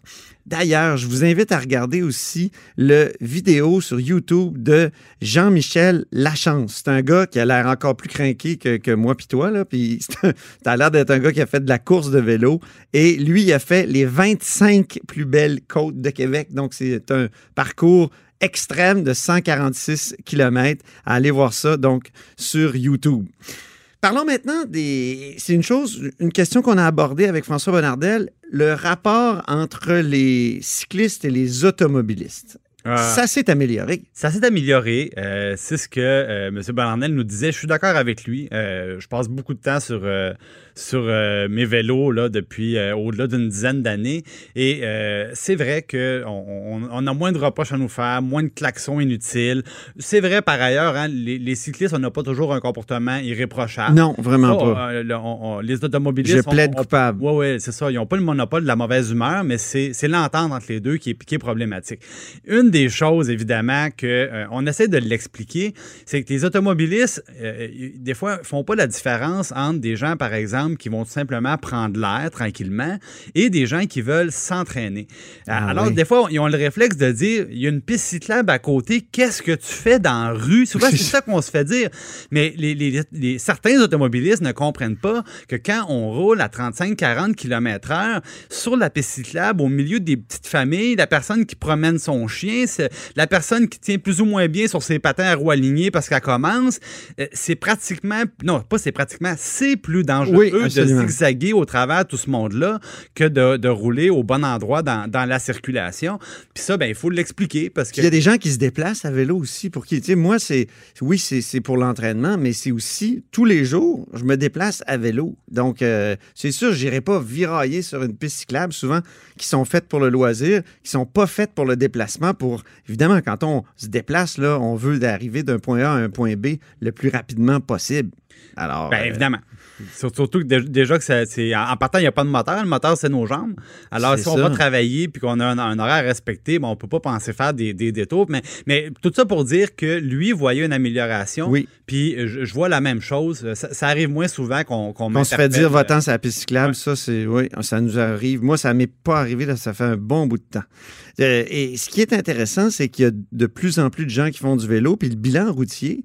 d'ailleurs, je vous invite à regarder aussi le vidéo sur YouTube de Jean-Michel Lachance. C'est un gars qui a l'air encore plus craqué que, moi puis toi. Là. Puis t'as l'air d'être un gars qui a fait de la course de vélo. Et lui, il a fait les 25 plus belles côtes de Québec. Donc, c'est un parcours extrême de 146 km. Allez voir ça, donc, sur YouTube. Parlons maintenant des. C'est une chose, une question qu'on a abordée avec François Bonnardel, le rapport entre les cyclistes et les automobilistes. Euh, Ça s'est amélioré. Ça s'est amélioré. Euh, c'est ce que euh, M. Bernardel nous disait. Je suis d'accord avec lui. Euh, je passe beaucoup de temps sur, sur euh, mes vélos là, depuis euh, au-delà d'une dizaine d'années. Et euh, c'est vrai qu'on on, on a moins de reproches à nous faire, moins de klaxons inutiles. C'est vrai par ailleurs, hein, les, les cyclistes, on n'a pas toujours un comportement irréprochable. Non, vraiment pas. on- les automobilistes. Je plaide coupable. Oui, oui, c'est ça. Ils n'ont pas le monopole de la mauvaise humeur, mais c'est l'entente entre les deux qui est, qui est problématique. Une des choses, évidemment, qu'on on essaie de l'expliquer, c'est que les automobilistes, des fois, font pas la différence entre des gens, par exemple, qui vont tout simplement prendre l'air tranquillement et des gens qui veulent s'entraîner. Ah Alors, oui. des fois, ils ont le réflexe de dire il y a une piste cyclable à côté, qu'est-ce que tu fais dans la rue Souvent, c'est ça qu'on se fait dire. Mais les, les- les- certains automobilistes ne comprennent pas que quand on roule à 35-40 km/h sur la piste cyclable, au milieu des petites familles, la personne qui promène son chien, la personne qui tient plus ou moins bien sur ses patins à roues alignées parce qu'elle commence, euh, c'est pratiquement, non, pas c'est pratiquement, c'est plus dangereux Oui, de absolument. zigzaguer au travers de tout ce monde-là que de, de rouler au bon endroit dans, dans la circulation. Puis ça, ben, il faut l'expliquer parce que. Il y a des gens qui se déplacent à vélo aussi pour qui, tu sais, moi, c'est, oui, c'est, pour l'entraînement, mais c'est aussi tous les jours, je me déplace à vélo. Donc, euh, c'est sûr, j'irai pas virailler sur une piste cyclable, souvent, qui sont faites pour le loisir, qui sont pas faites pour le déplacement. Pour, évidemment, quand on se déplace, là, on veut arriver d'un point A à un point B le plus rapidement possible. Alors, Ben, euh, évidemment. Surtout que dé- déjà que c'est. En partant, il n'y a pas de moteur. Le moteur, c'est nos jambes. Alors, si on ça. va travailler puis qu'on a un, un horaire respecté, ben, on ne peut pas penser faire des, des détours. Mais, mais tout ça pour dire que lui voyait une amélioration. Oui. Puis je, je vois la même chose. Ça, ça arrive moins souvent qu'on qu'on On se fait dire va-t'en sur la piste cyclable, Ouais. ça c'est oui, ça nous arrive. Moi, ça m'est pas arrivé là, ça fait un bon bout de temps. Euh, et ce qui est intéressant, c'est qu'il y a de plus en plus de gens qui font du vélo, puis le bilan routier,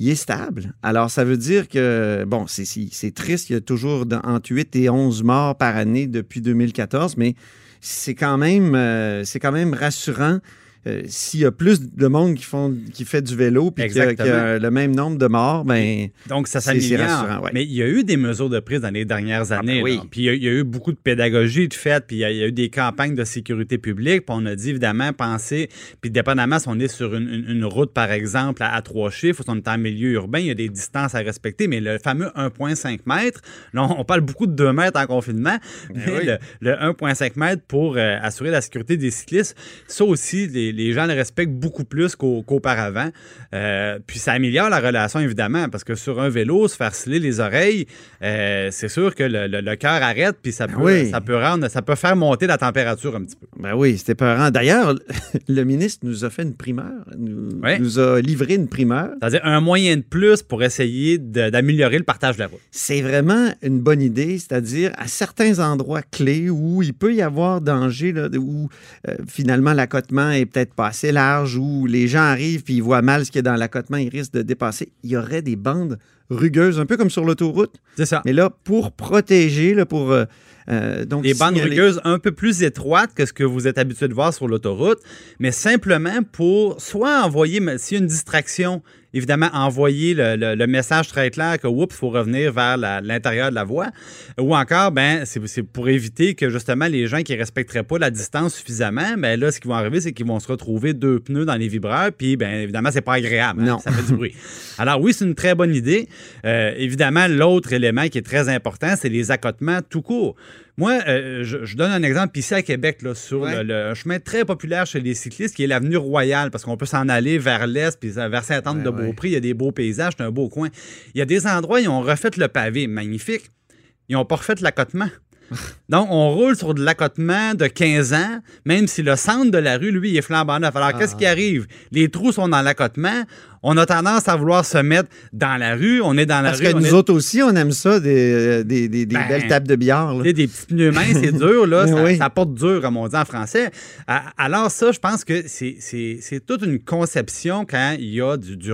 il est stable. Alors, ça veut dire que, bon, c'est triste, il y a toujours entre 8 et 11 morts par année depuis 2014, mais c'est quand même, euh, c'est quand même rassurant. Euh, S'il y a plus de monde qui, font, qui fait du vélo puis qu'il y a- y le même nombre de morts, ben Donc, ça s'améliore. ouais. Mais il y a eu des mesures de prise dans les dernières années. ben oui. là. Puis il y, a, il y a eu beaucoup de pédagogie de fait, puis il y, a, il y a eu des campagnes de sécurité publique. Puis on a dit, évidemment, penser, puis dépendamment si on est sur une, une- une route, par exemple, à, à trois chiffres, ou si on est en milieu urbain, il y a des distances à respecter. Mais le fameux 1,5 mètres, là, on parle beaucoup de 2 mètres en confinement, mais oui. le, le 1,5 mètres pour euh, assurer la sécurité des cyclistes, ça aussi, les, les, les gens le respectent beaucoup plus qu'au- qu'auparavant. Euh, puis ça améliore la relation, évidemment, parce que sur un vélo, se faire sciller les oreilles, euh, c'est sûr que le, le- le cœur arrête, puis ça, Ben peut, oui. ça, peut rendre, ça peut faire monter la température un petit peu. Ben oui, c'était peurant. D'ailleurs, le ministre nous a fait une primeur, nous, a livré une primeur. C'est-à-dire un moyen de plus pour essayer d'améliorer le partage de la route. C'est vraiment une bonne idée, c'est-à-dire à certains endroits clés où il peut y avoir danger, là, où euh, finalement l'accotement est peut-être pas assez large, où les gens arrivent puis ils voient mal ce qu'il y a dans l'accotement, ils risquent de dépasser. Il y aurait des bandes rugueuses, un peu comme sur l'autoroute, C'est ça. mais là, pour protéger, là, pour... euh, euh, donc Des bandes signaler- rugueuses un peu plus étroites que ce que vous êtes habitué de voir sur l'autoroute, mais simplement pour soit envoyer, s'il y a une distraction, évidemment, envoyer le, le- le message très clair que, oups, il faut revenir vers l'intérieur de la voie, ou encore, ben, c'est pour éviter que justement les gens qui ne respecteraient pas la distance suffisamment, ben là, ce qui va arriver, c'est qu'ils vont se retrouver deux pneus dans les vibreurs, puis, ben, évidemment, c'est pas agréable. hein, Non. ça fait du bruit. Alors oui, c'est une très bonne idée. Euh, évidemment, l'autre élément qui est très important, c'est les accotements tout court. Moi, euh, je, je donne un exemple ici à Québec, là, sur Ouais. le, chemin très populaire chez les cyclistes, qui est l'avenue Royale, parce qu'on peut s'en aller vers l'est, puis vers Saint-Anne-de-Beaupré. Il y a des beaux paysages, c'est un beau coin. Il y a des endroits, ils ont refait le pavé, magnifique. Ils n'ont pas refait l'accotement. Donc, on roule sur de l'accotement de 15 ans, même si le centre de la rue, lui, il est flambant neuf. Alors, qu'est-ce qui arrive? Les trous sont dans l'accotement. On a tendance à vouloir se mettre dans la rue. On est dans la Parce rue. que on nous est- autres aussi, on aime ça, des, des, des- des Ben, belles tables de billard. là. Des petits pneus minces, c'est dur, là. Ça, oui. ça porte dur, comme on dit en français. Alors, ça, je pense que c'est- toute une conception quand il y a du, du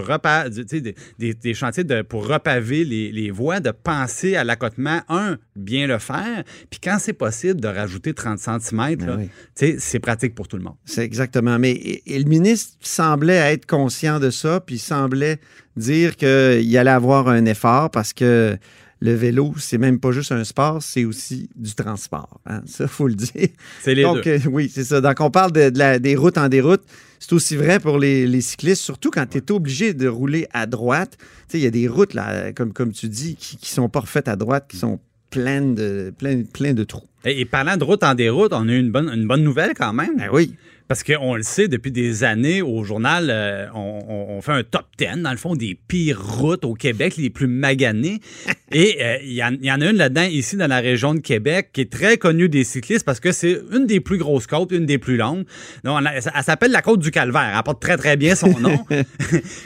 des, des- des chantiers de, pour repaver les, les voies, de penser à l'accotement, un, bien le faire, puis quand c'est possible, de rajouter 30 cm, Ben oui. c'est pratique pour tout le monde. C'est exactement. Mais et- et le ministre semblait être conscient de ça, puis semblait dire qu'il allait avoir un effort parce que le vélo, c'est même pas juste un sport, c'est aussi du transport. hein. Ça, faut le dire. C'est les Donc, deux. euh, oui, c'est ça. Donc, on parle de, de la- des routes en déroute. C'est aussi vrai pour les, les cyclistes, surtout quand tu es obligé de rouler à droite. Tu sais, il y a des routes, là, comme, comme tu dis, qui, qui sont pas refaites à droite, qui sont pleines de, pleines, pleines de trous. Et, et parlant de route en déroute, on a eu une bonne, une bonne nouvelle quand même. Ben oui. Parce qu'on le sait, depuis des années, au journal, euh, on, fait un top 10, dans le fond, des pires routes au Québec, les plus maganées. Et euh, il y, en- il y en a une là-dedans, ici, dans la région de Québec, qui est très connue des cyclistes parce que c'est une des plus grosses côtes, une des plus longues. Donc, a- elle s'appelle la côte du Calvaire. Elle porte très, très bien son nom.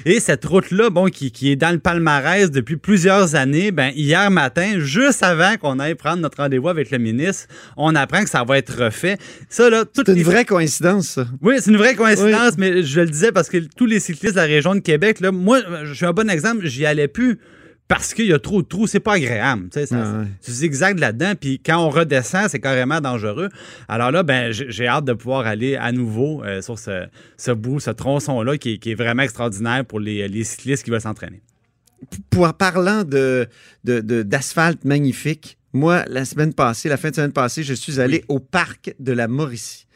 Et cette route-là, bon, qui, qui est dans le palmarès depuis plusieurs années, ben, hier matin, juste avant qu'on aille prendre notre rendez-vous avec le ministre, on apprend que ça va être refait. Ça, là, C'est une les vraie coïncidence, ça. oui, c'est une vraie coïncidence, mais je le disais parce que tous les cyclistes de la région de Québec, là, moi, je suis un bon exemple, j'y allais plus parce qu'il y a trop de trous, c'est pas agréable. Tu Ah zigzags là-dedans, puis quand on redescend, c'est carrément dangereux. Alors là, ben, j'ai hâte de pouvoir aller à nouveau euh, sur ce, ce bout, ce tronçon-là qui, est- qui est vraiment extraordinaire pour les, les cyclistes qui veulent s'entraîner. pour, parlant de, de- de- d'asphalte magnifique, moi, la semaine passée, la fin de semaine passée, je suis allé au parc de la Mauricie.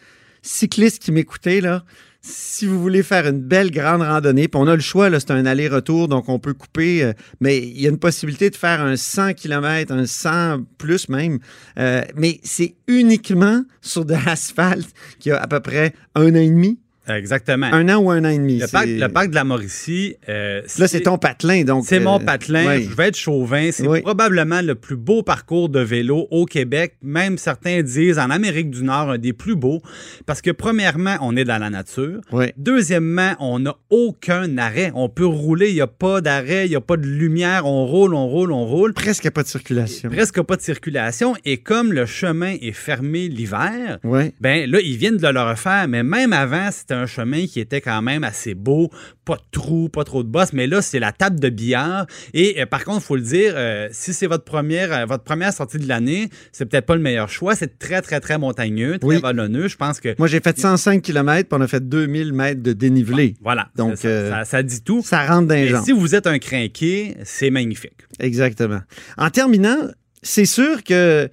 Cyclistes qui m'écoutaient, là, si vous voulez faire une belle grande randonnée, puis on a le choix, c'est un aller-retour, donc on peut couper, euh, mais il y a une possibilité de faire un 100 km, un 100 plus même, euh, mais c'est uniquement sur de l'asphalte qui a à peu près un an et demi, Exactement. un an ou un an et demi. le, parc, C'est- le parc de la Mauricie. euh, Là, c'est ton patelin, donc. C'est euh, mon patelin. ouais. Je vais être chauvin. C'est Oui. probablement le plus beau parcours de vélo au Québec. Même certains disent en Amérique du Nord, un des plus beaux. Parce que, premièrement, on est dans la nature. Deuxièmement, on n'a aucun arrêt. On peut rouler. Il n'y a pas d'arrêt. Il n'y a pas de lumière. On roule, on roule, on roule. Presque pas de circulation. Presque pas de circulation. Et comme le chemin est fermé l'hiver, ben là, ils viennent de le refaire, mais même avant, c'était un chemin qui était quand même assez beau, pas de trous, pas trop de bosses, mais là, c'est la table de billard. Et euh, par contre, il faut le dire, euh, si c'est votre première, euh, votre première sortie de l'année, c'est peut-être pas le meilleur choix. C'est très, très, très montagneux, très Oui. vallonneux. Je pense que. Moi, j'ai fait 105 km, puis on a fait 2000 mètres de dénivelé. Voilà. Donc, ça, ça- ça dit tout. Ça rentre dans les si vous êtes un crinqué, c'est magnifique. Exactement. En terminant, c'est sûr que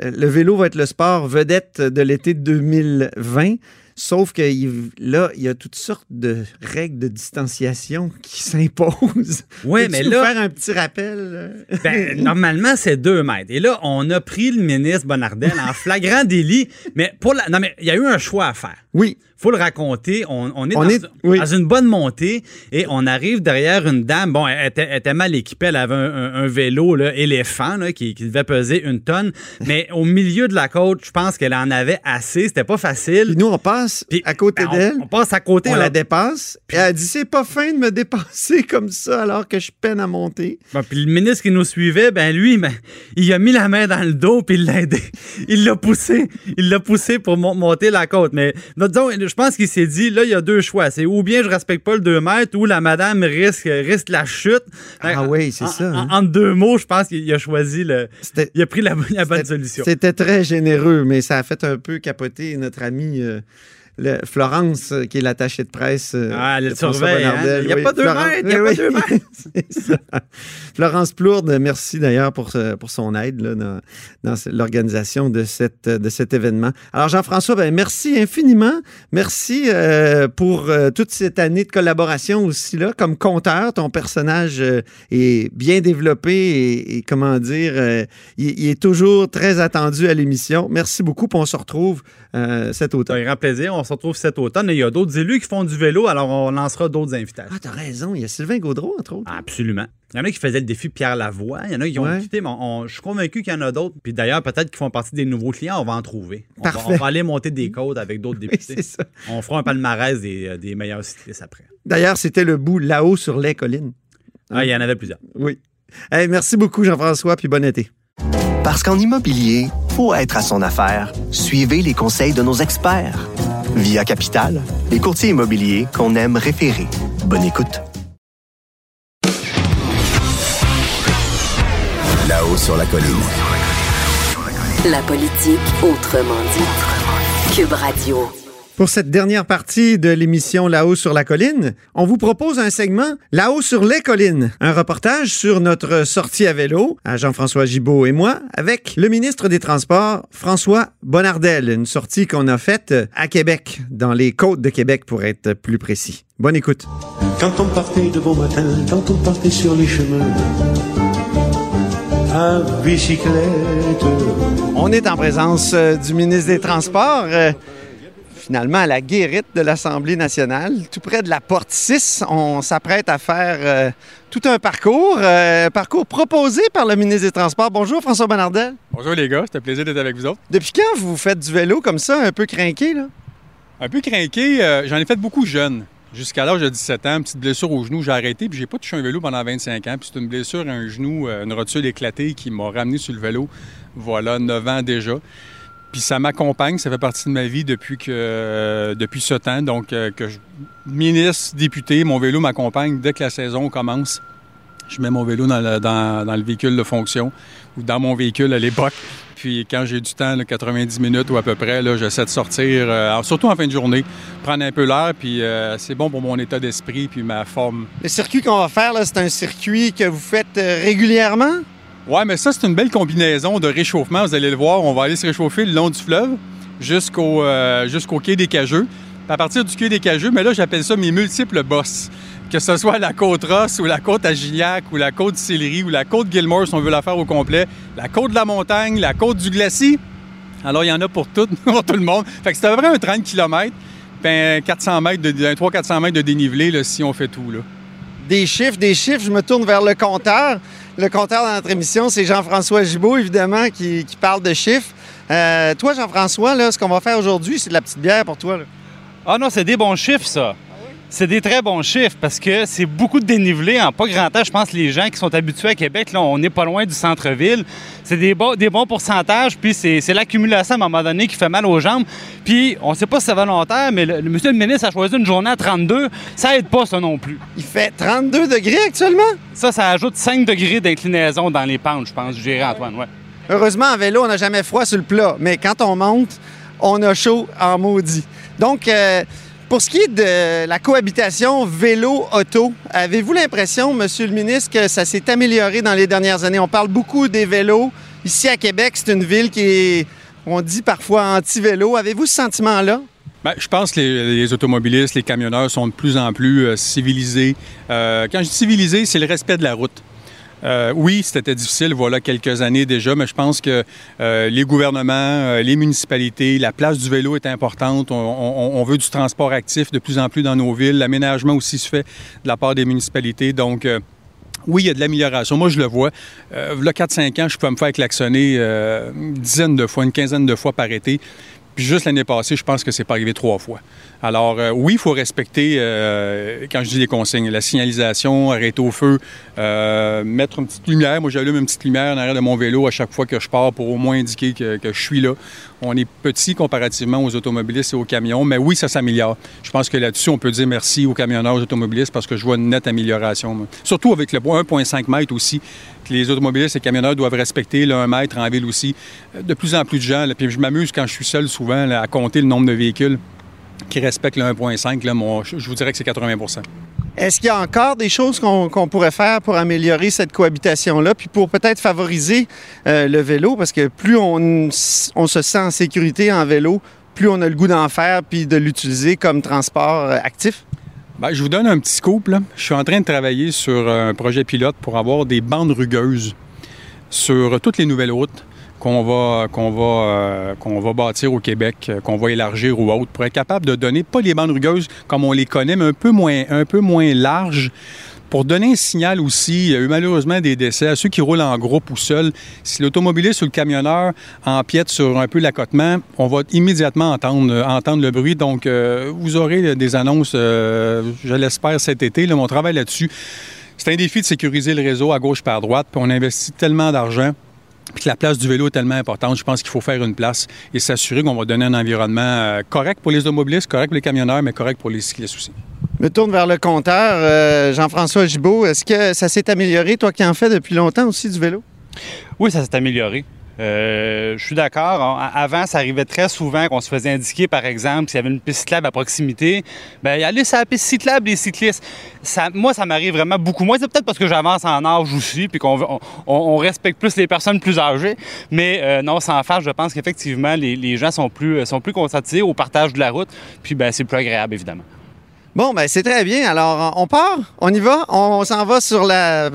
le vélo va être le sport vedette de l'été 2020. Sauf que là, il y a toutes sortes de règles de distanciation qui s'imposent. Oui, mais là- faire un petit rappel. Ben, normalement, c'est deux mètres. Et là, on a pris le ministre Bonardel en flagrant délit. Mais pour la. Non, mais il y a eu un choix à faire. Oui. faut le raconter. On, on est, On dans, est- oui. dans une bonne montée et on arrive derrière une dame. Bon, elle était, elle était mal équipée. Elle avait un, un- un vélo là, éléphant là, qui, qui devait peser une tonne. Mais au milieu de la côte, je pense qu'elle en avait assez. C'était pas facile. Puis nous, on passe Puis, à côté ben, d'elle. On, passe à côté. On là. la dépasse. Et elle dit c'est pas fin de me dépasser comme ça alors que je peine à monter. Bon, puis le ministre qui nous suivait, ben lui, ben, il a mis la main dans le dos puis il l'a aidé. Il l'a poussé. Il l'a poussé pour mon- monter la côte. Mais disons, je pense qu'il s'est dit, là, il y a deux choix. C'est ou bien je respecte pas le 2 mètres ou la madame risque, risque la chute. Ah oui, c'est En- ça, hein. En, entre deux mots, je pense qu'il a choisi le. C'était- Il a pris la, la bonne solution. C'était très généreux, mais ça a fait un peu capoter notre amie euh, le- Florence, euh, qui est l'attachée de presse. euh, Ah, elle surveille, hein? Il y a Oui, pas deux Florence- mètres, il y a oui, pas deux mètres. Florence Plourde, merci d'ailleurs pour, pour son aide là, dans, l'organisation de, cette, de cet événement. Alors, Jean-François, ben, merci infiniment. Merci euh, pour euh, toute cette année de collaboration aussi là. Comme conteur, ton personnage euh, est bien développé et, et comment dire, il, il est toujours très attendu à l'émission. Merci beaucoup, on se retrouve euh, cet automne. un grand plaisir. On se retrouve cet automne. Et il y a d'autres élus qui font du vélo, alors on lancera d'autres invitations. Ah, t'as raison, il y a Sylvain Gaudreau, entre autres. Absolument. Il y en a qui faisaient le défi Pierre Lavoie. Il y en a qui ont Ouais. quitté, mais on- on- je suis convaincu qu'il y en a d'autres. Puis d'ailleurs, peut-être qu'ils font partie des nouveaux clients. On va en trouver. On va, on va aller monter des côtes avec d'autres Oui, députés. c'est ça. on fera un palmarès des, euh, des meilleurs cyclistes après. D'ailleurs, c'était le bout là-haut sur les collines. Ah, il y en avait plusieurs. Oui. Hey, merci beaucoup, Jean-François, puis bon été. Parce qu'en immobilier, pour être à son affaire, suivez les conseils de nos experts. Via Capital, les courtiers immobiliers qu'on aime référer. Bonne écoute. Là-haut sur la colline. La politique autrement dit. Cube Radio. Pour cette dernière partie de l'émission Là-haut sur la colline, on vous propose un segment Là-haut sur les collines, un reportage sur notre sortie à vélo, à Jean-François Gibault et moi, avec le ministre des Transports, François Bonnardel, une sortie qu'on a faite à Québec, dans les côtes de Québec pour être plus précis. Bonne écoute. Quand on partait de bon matin, quand on partait sur les chemins, à bicyclette. On est en présence euh, du ministre des Transports, euh, finalement à la guérite de l'Assemblée nationale, tout près de la porte 6. On s'apprête à faire euh, tout un parcours, euh, parcours proposé par le ministre des Transports. Bonjour François Bonnardel. Bonjour les gars, c'était un plaisir d'être avec vous autres. Depuis quand vous faites du vélo comme ça, un peu crinqué, là? Un peu craqué, euh, j'en ai fait beaucoup jeune. Jusqu'à l'âge de 17 ans, petite blessure au genou, j'ai arrêté puis j'ai pas touché un vélo pendant 25 ans. Puis c'est une blessure à un genou, une rotule éclatée qui m'a ramené sur le vélo, voilà, 9 ans déjà. Puis ça m'accompagne, ça fait partie de ma vie depuis que euh, depuis ce temps. Donc, euh, que je, ministre, député, mon vélo m'accompagne dès que la saison commence. Je mets mon vélo dans le, dans- le véhicule de fonction ou dans mon véhicule à l'époque. Puis quand j'ai du temps, là, 90 minutes ou à peu près, j'essaie de sortir, euh, surtout en fin de journée, prendre un peu l'air. Puis c'est bon pour mon état d'esprit puis ma forme. Le circuit qu'on va faire, c'est un circuit que vous faites régulièrement? Ouais, mais ça, c'est une belle combinaison de réchauffement. Vous allez le voir, on va aller se réchauffer le long du fleuve jusqu'au euh, quai des Cageux. À partir du quai des Cageux, mais là, j'appelle ça mes multiples bosses. Que ce soit la côte Ross ou la côte à ou la côte Sillery ou la côte Gilmore, si on veut la faire au complet, la côte de la montagne, la côte du glacis. Alors, il y en a pour tout, pour tout le monde. Fait que c'est à peu près un 30 km, ben 400 mètres de, 300-400 mètres de dénivelé si on fait tout. Là. Des chiffres, des chiffres. Je me tourne vers le compteur. Le compteur dans notre émission, c'est Jean-François Gibault, évidemment, qui, parle de chiffres. Euh, toi, Jean-François, ce qu'on va faire aujourd'hui, c'est de la petite bière pour toi. Ah non, c'est des bons chiffres, ça. C'est des très bons chiffres parce que c'est beaucoup de dénivelé en pas grand temps. Je pense que les gens qui sont habitués à Québec, là, on n'est pas loin du centre-ville. C'est des, bons- des bons pourcentages, puis c'est l'accumulation à un moment donné qui fait mal aux jambes. Puis on sait pas si c'est volontaire, mais le, le monsieur le ministre a choisi une journée à 32. Ça aide pas, ça non plus. Il fait 32 degrés actuellement? Ça, ça ajoute 5 degrés d'inclinaison dans les pentes, je pense, je Antoine. Ouais. Heureusement, en vélo, on n'a jamais froid sur le plat, mais quand on monte, on a chaud en maudit. Donc, euh, pour ce qui est de la cohabitation vélo-auto, avez-vous l'impression, Monsieur le ministre, que ça s'est amélioré dans les dernières années? On parle beaucoup des vélos. Ici à Québec, c'est une ville qui est, on dit parfois anti-vélo. Avez-vous ce sentiment-là? Ben, je pense que les, les automobilistes, les camionneurs sont de plus en plus euh, civilisés. Euh, quand je dis civilisés, c'est le respect de la route. Euh, oui, c'était difficile, voilà quelques années déjà, mais je pense que euh, les gouvernements, euh, les municipalités, la place du vélo est importante. On, veut du transport actif de plus en plus dans nos villes. L'aménagement aussi se fait de la part des municipalités. Donc, oui, il y a de l'amélioration. Moi, je le vois. Euh, là, 4-5 ans, je pouvais me faire klaxonner une dizaine de fois, une quinzaine de fois par été. Puis juste l'année passée, je pense que c'est pas arrivé trois fois. Alors, euh, oui, il faut respecter, euh, quand je dis les consignes, la signalisation, arrêter au feu, euh, mettre une petite lumière. Moi, j'allume une petite lumière en arrière de mon vélo à chaque fois que je pars pour au moins indiquer que, que je suis là. On est petit comparativement aux automobilistes et aux camions, mais oui, ça s'améliore. Je pense que là-dessus, on peut dire merci aux camionneurs, aux automobilistes, parce que je vois une nette amélioration. Surtout avec le 1,5 mètre aussi, que les automobilistes et camionneurs doivent respecter, le 1 mètre en ville aussi. Euh, De plus en plus de gens, puis je m'amuse quand je suis seul souvent à compter le nombre de véhicules qui respectent le 1,5. là, mon- Je je vous dirais que c'est 80 Est-ce qu'il y a encore des choses qu'on pourrait faire pour améliorer cette cohabitation-là, puis pour peut-être favoriser euh, le vélo? Parce que plus on, se sent en sécurité en vélo, plus on a le goût d'en faire puis de l'utiliser comme transport euh, actif? Ben, je vous donne un petit scoop. Là. Je suis en train de travailler sur un projet pilote pour avoir des bandes rugueuses sur toutes les nouvelles routes qu'on va, va, euh, va bâtir au Québec, euh, qu'on va élargir ou autres, pour être capable de donner, pas les bandes rugueuses comme on les connaît, mais un peu moins, un peu moins larges, pour donner un signal aussi, il y a eu malheureusement des décès à ceux qui roulent en groupe ou seuls. Si l'automobiliste ou le camionneur empiète sur un peu l'accotement, on va immédiatement entendre, euh, entendre le bruit. Donc, vous aurez des annonces, je l'espère, cet été. Là, mon travail là-dessus, c'est un défi de sécuriser le réseau à gauche par droite. On investit tellement d'argent. Puis que la place du vélo est tellement importante, je pense qu'il faut faire une place et s'assurer qu'on va donner un environnement euh, correct pour les automobilistes, correct pour les camionneurs, mais correct pour les cyclistes aussi. Je me tourne vers le compteur. Euh, Jean-François Gibault, est-ce que ça s'est amélioré, toi qui en fais depuis longtemps aussi du vélo? Oui, ça s'est amélioré. Euh, je suis d'accord. Avant, ça arrivait très souvent qu'on se faisait indiquer, par exemple, s'il y avait une piste cyclable à proximité. Bien, allez sur la piste cyclable, les cyclistes. Moi, ça m'arrive vraiment beaucoup moins. C'est peut-être parce que j'avance en âge aussi, puis qu'on on, on- on respecte plus les personnes plus âgées. Mais euh, non, sans faire, je pense qu'effectivement, les, gens sont plus, sont plus au partage de la route. Puis, ben, c'est plus agréable, évidemment. Bon, ben c'est très bien. Alors, on part, on y va, on s'en va sur la,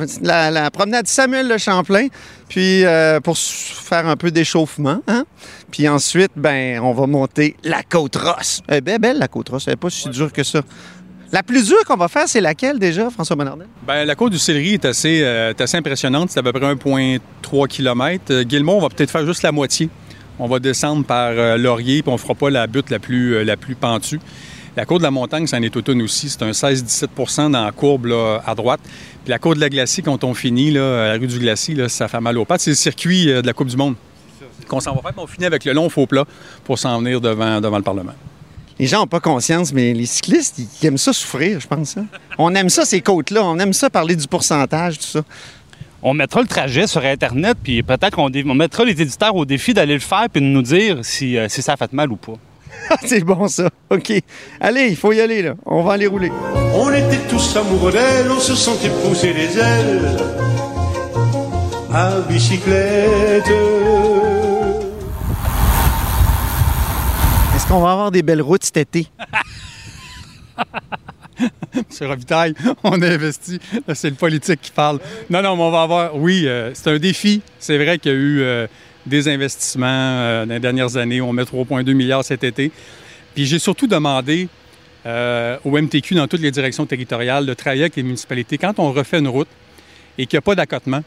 promenade Samuel Le Champlain, puis euh, pour faire un peu d'échauffement. Hein? Puis ensuite, ben, on va monter la côte Rosse. Est bien belle, la côte Rosse. Elle n'est pas si dure que ça. La plus dure qu'on va faire, c'est laquelle déjà, François Bonnardel? Bien, la côte du Céleri est assez, euh, est assez impressionnante. C'est à peu près 1,3 km. Euh, Guillemont, on va peut-être faire juste la moitié. On va descendre par euh, Laurier, puis on fera pas la butte euh, la plus pentue. La côte de la montagne, c'en est automne aussi. C'est un 16-17% dans la courbe là, à droite. Puis la côte de la glacis, quand on finit, là, à la rue du Glacis, là, ça fait mal aux pattes. C'est le circuit euh, de la Coupe du Monde qu'on s'en va faire. puis on finit avec le long faux plat pour s'en venir devant, devant le Parlement. Les gens n'ont pas conscience, mais les cyclistes, ils aiment ça souffrir, je pense. hein. On aime ça, ces côtes-là. On aime ça parler du pourcentage, tout ça. On mettra le trajet sur Internet, puis peut-être qu'on dé- on mettra les éditeurs au défi d'aller le faire, puis de nous dire si, euh, si ça a fait mal ou pas. c'est bon, ça. OK. Allez, il faut y aller, là. On va aller rouler. On était tous amoureux d'elle, on se sentait pousser les ailes à bicyclette. Est-ce qu'on va avoir des belles routes cet été? Monsieur Robitaille, on a investi. Là, c'est le politique qui parle. Non, non, mais on va avoir. Oui, euh, c'est un défi. C'est vrai qu'il y a eu euh, des investissements euh, dans les dernières années. On met 3,2 milliards cet été. Puis j'ai surtout demandé euh, au MTQ dans toutes les directions territoriales de travailler avec les municipalités. Quand on refait une route et qu'il n'y a pas d'accotement,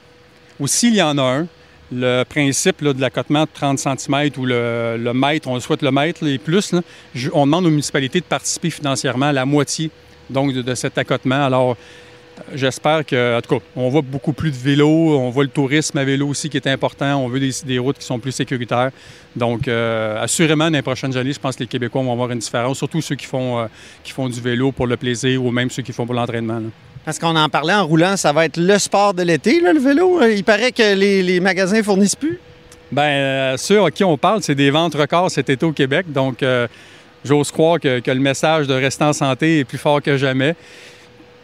ou s'il y en a un, le principe là, de l'accotement de 30 cm ou le, mètre, on souhaite le mètre et plus, on demande aux municipalités de participer financièrement à la moitié donc de, de cet accotement. Alors, j'espère que, en tout cas, on voit beaucoup plus de vélos, on voit le tourisme à vélo aussi qui est important, on veut des, des routes qui sont plus sécuritaires. Donc, euh, assurément, dans les prochaines années, je pense que les Québécois vont avoir une différence, surtout ceux qui font, euh, qui font du vélo pour le plaisir ou même ceux qui font pour l'entraînement. Parce qu'on en parlait en roulant, ça va être le sport de l'été, le vélo? Il paraît que les, les magasins fournissent plus. Bien, euh, ceux à qui on parle, c'est des ventes records cet été au Québec. Donc, euh, j'ose croire que, que le message de rester en santé est plus fort que jamais.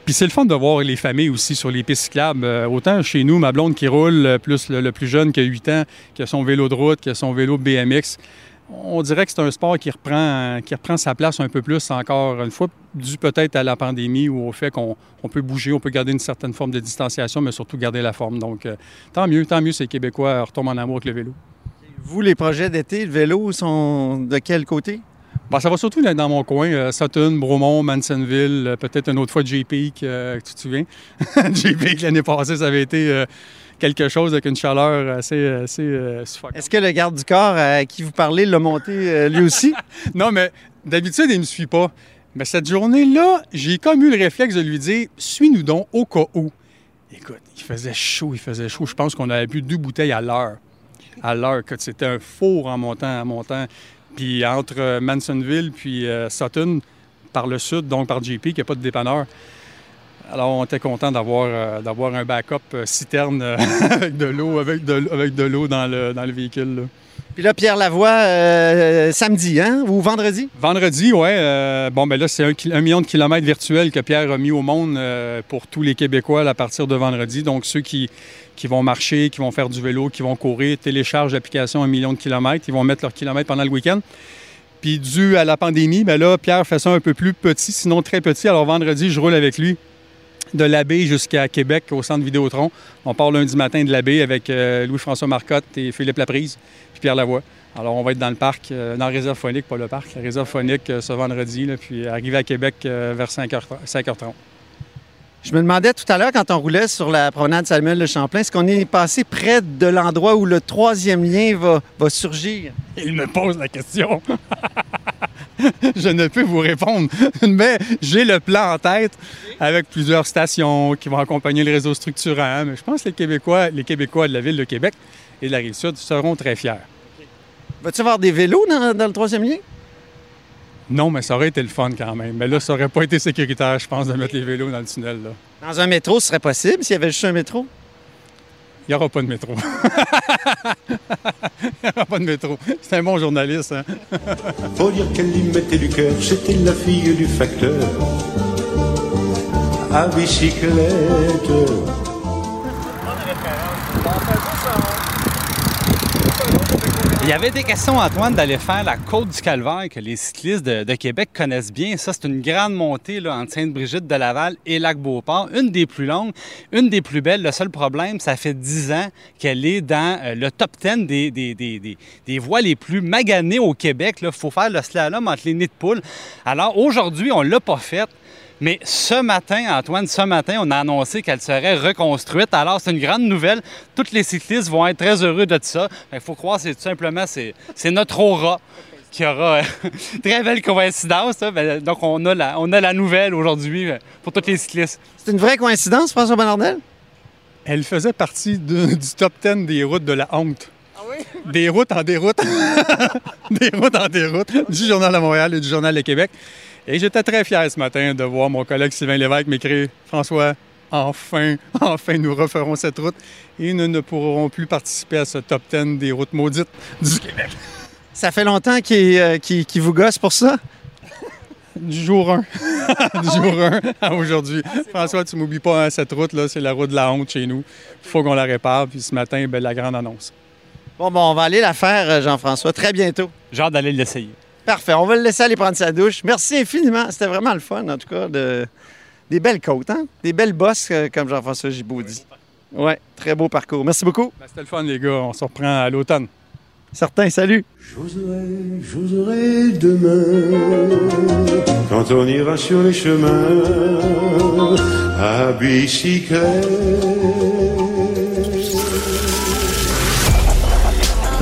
Puis c'est le fun de voir les familles aussi sur les pistes cyclables. Euh, autant chez nous, ma blonde qui roule, euh, plus le, plus jeune qui a 8 ans, qui a son vélo de route, qui a son vélo BMX. on dirait que c'est un sport qui reprend, qui reprend sa place un peu plus encore une fois, dû peut-être à la pandémie ou au fait qu'on on peut bouger, on peut garder une certaine forme de distanciation, mais surtout garder la forme. Donc, euh, tant mieux, tant mieux, ces Québécois retombent en amour avec le vélo. Vous, les projets d'été, le vélo, sont de quel côté? Bon, ça va surtout être dans mon coin, euh, Sutton, Bromont, Mansonville, euh, peut-être une autre fois JP, que tu te souviens? JP, l'année passée, ça avait été quelque chose avec une chaleur assez, assez euh, suffocante. Est-ce que le garde du corps à qui vous parlez l'a monté euh, lui aussi? non, mais d'habitude, il ne me suit pas. Mais cette journée-là, j'ai comme eu le réflexe de lui dire Suis-nous donc au cas où. Écoute, il faisait chaud, il faisait chaud. Je pense qu'on avait bu deux bouteilles à l'heure. À l'heure, que c'était un four en montant, en montant. Puis entre euh, Mansonville puis Sutton, par le sud, donc par JP, qui n'a pas de dépanneur, alors, on était content d'avoir, euh, d'avoir un backup euh, citerne euh, avec de l'eau, avec de, avec de l'eau dans le, dans le véhicule. Puis là, Pierre Lavoie, samedi, hein? Ou vendredi? Vendredi, oui. bon, ben là, c'est un, million de kilomètres virtuels que Pierre a mis au monde pour tous les Québécois à partir de vendredi. Donc, ceux qui, qui vont marcher, qui vont faire du vélo, qui vont courir, téléchargent l'application un million de kilomètres. Ils vont mettre leurs kilomètres pendant le week-end. Puis, dû à la pandémie, ben là, Pierre fait ça un peu plus petit, sinon très petit. Alors, vendredi, je roule avec lui de l'abbé jusqu'à Québec au centre Vidéotron. On part lundi matin de l'abbé avec euh, Louis-François Marcotte et Philippe Laprise, puis Pierre Lavoie. Alors, on va être dans le parc, euh, dans la réserve phonique, pas le parc, la réserve phonique euh, ce vendredi, puis arriver à Québec vers 5h, 5h30. Je me demandais tout à l'heure, quand on roulait sur la promenade Samuel de Champlain, est-ce qu'on est passé près de l'endroit où le troisième lien va, va surgir? Il me pose la question. je ne peux vous répondre. Mais j'ai le plan en tête avec plusieurs stations qui vont accompagner le réseau structurant. Mais je pense que les Québécois, les Québécois de la ville de Québec et de la Rive-Sud seront très fiers. Vas-tu avoir des vélos dans, le troisième lien? Non, mais ça aurait été le fun quand même. Mais là, ça n'aurait pas été sécuritaire, je pense, de mettre les vélos dans le tunnel. Dans un métro, ce serait possible s'il y avait juste un métro? Il n'y aura pas de métro. Il n'y aura pas de métro. C'est un bon journaliste. Hein? Faut dire qu'elle y mettait du cœur, c'était la fille du facteur. À bicyclette. Il y avait des questions, Antoine, d'aller faire la côte du Calvaire que les cyclistes de, Québec connaissent bien. Ça, c'est une grande montée là, entre Sainte-Brigitte de Laval et Lac-Beauport. Une des plus longues, une des plus belles. Le seul problème, ça fait 10 ans qu'elle est dans euh, le top 10 des, voies les plus maganées au Québec. Il faut faire le slalom entre les nids de poule. Alors, aujourd'hui, on ne l'a pas faite. Mais ce matin, Antoine, ce matin, on a annoncé qu'elle serait reconstruite. Alors, c'est une grande nouvelle. Tous les cyclistes vont être très heureux de ça. Il faut croire, c'est tout simplement, c'est, notre aura qui aura très belle coïncidence. Ben, donc, on a, la, on a la nouvelle aujourd'hui euh, pour tous les cyclistes. C'est une vraie coïncidence, François Bernardel? Elle faisait partie du top 10 des routes de la honte. Ah oui? Des routes en déroute. des routes en déroute du Journal de Montréal et du Journal de Québec. Et j'étais très fier ce matin de voir mon collègue Sylvain Lévesque m'écrire François, enfin, enfin, nous referons cette route et nous ne pourrons plus participer à ce top 10 des routes maudites du Québec. Ça fait longtemps qu'il euh, vous gosse pour ça? Du jour 1. du jour 1 à aujourd'hui. François, tu m'oublies pas, hein, cette route-là, c'est la route de la honte chez nous. Il faut qu'on la répare. Puis ce matin, ben, la grande annonce. Bon, bon, on va aller la faire, euh, Jean-François, très bientôt. J'ai hâte d'aller l'essayer. Parfait. On va le laisser aller prendre sa douche. Merci infiniment. C'était vraiment le fun, en tout cas. De... Des belles côtes, hein? Des belles bosses, euh, comme Jean-François Gibaud dit. Oui, très beau parcours. Merci beaucoup. Ben, c'était le fun, les gars. On se reprend à l'automne. Certains, salut. J'oserai, j'oserai demain, quand on ira sur les chemins, à bicyclette.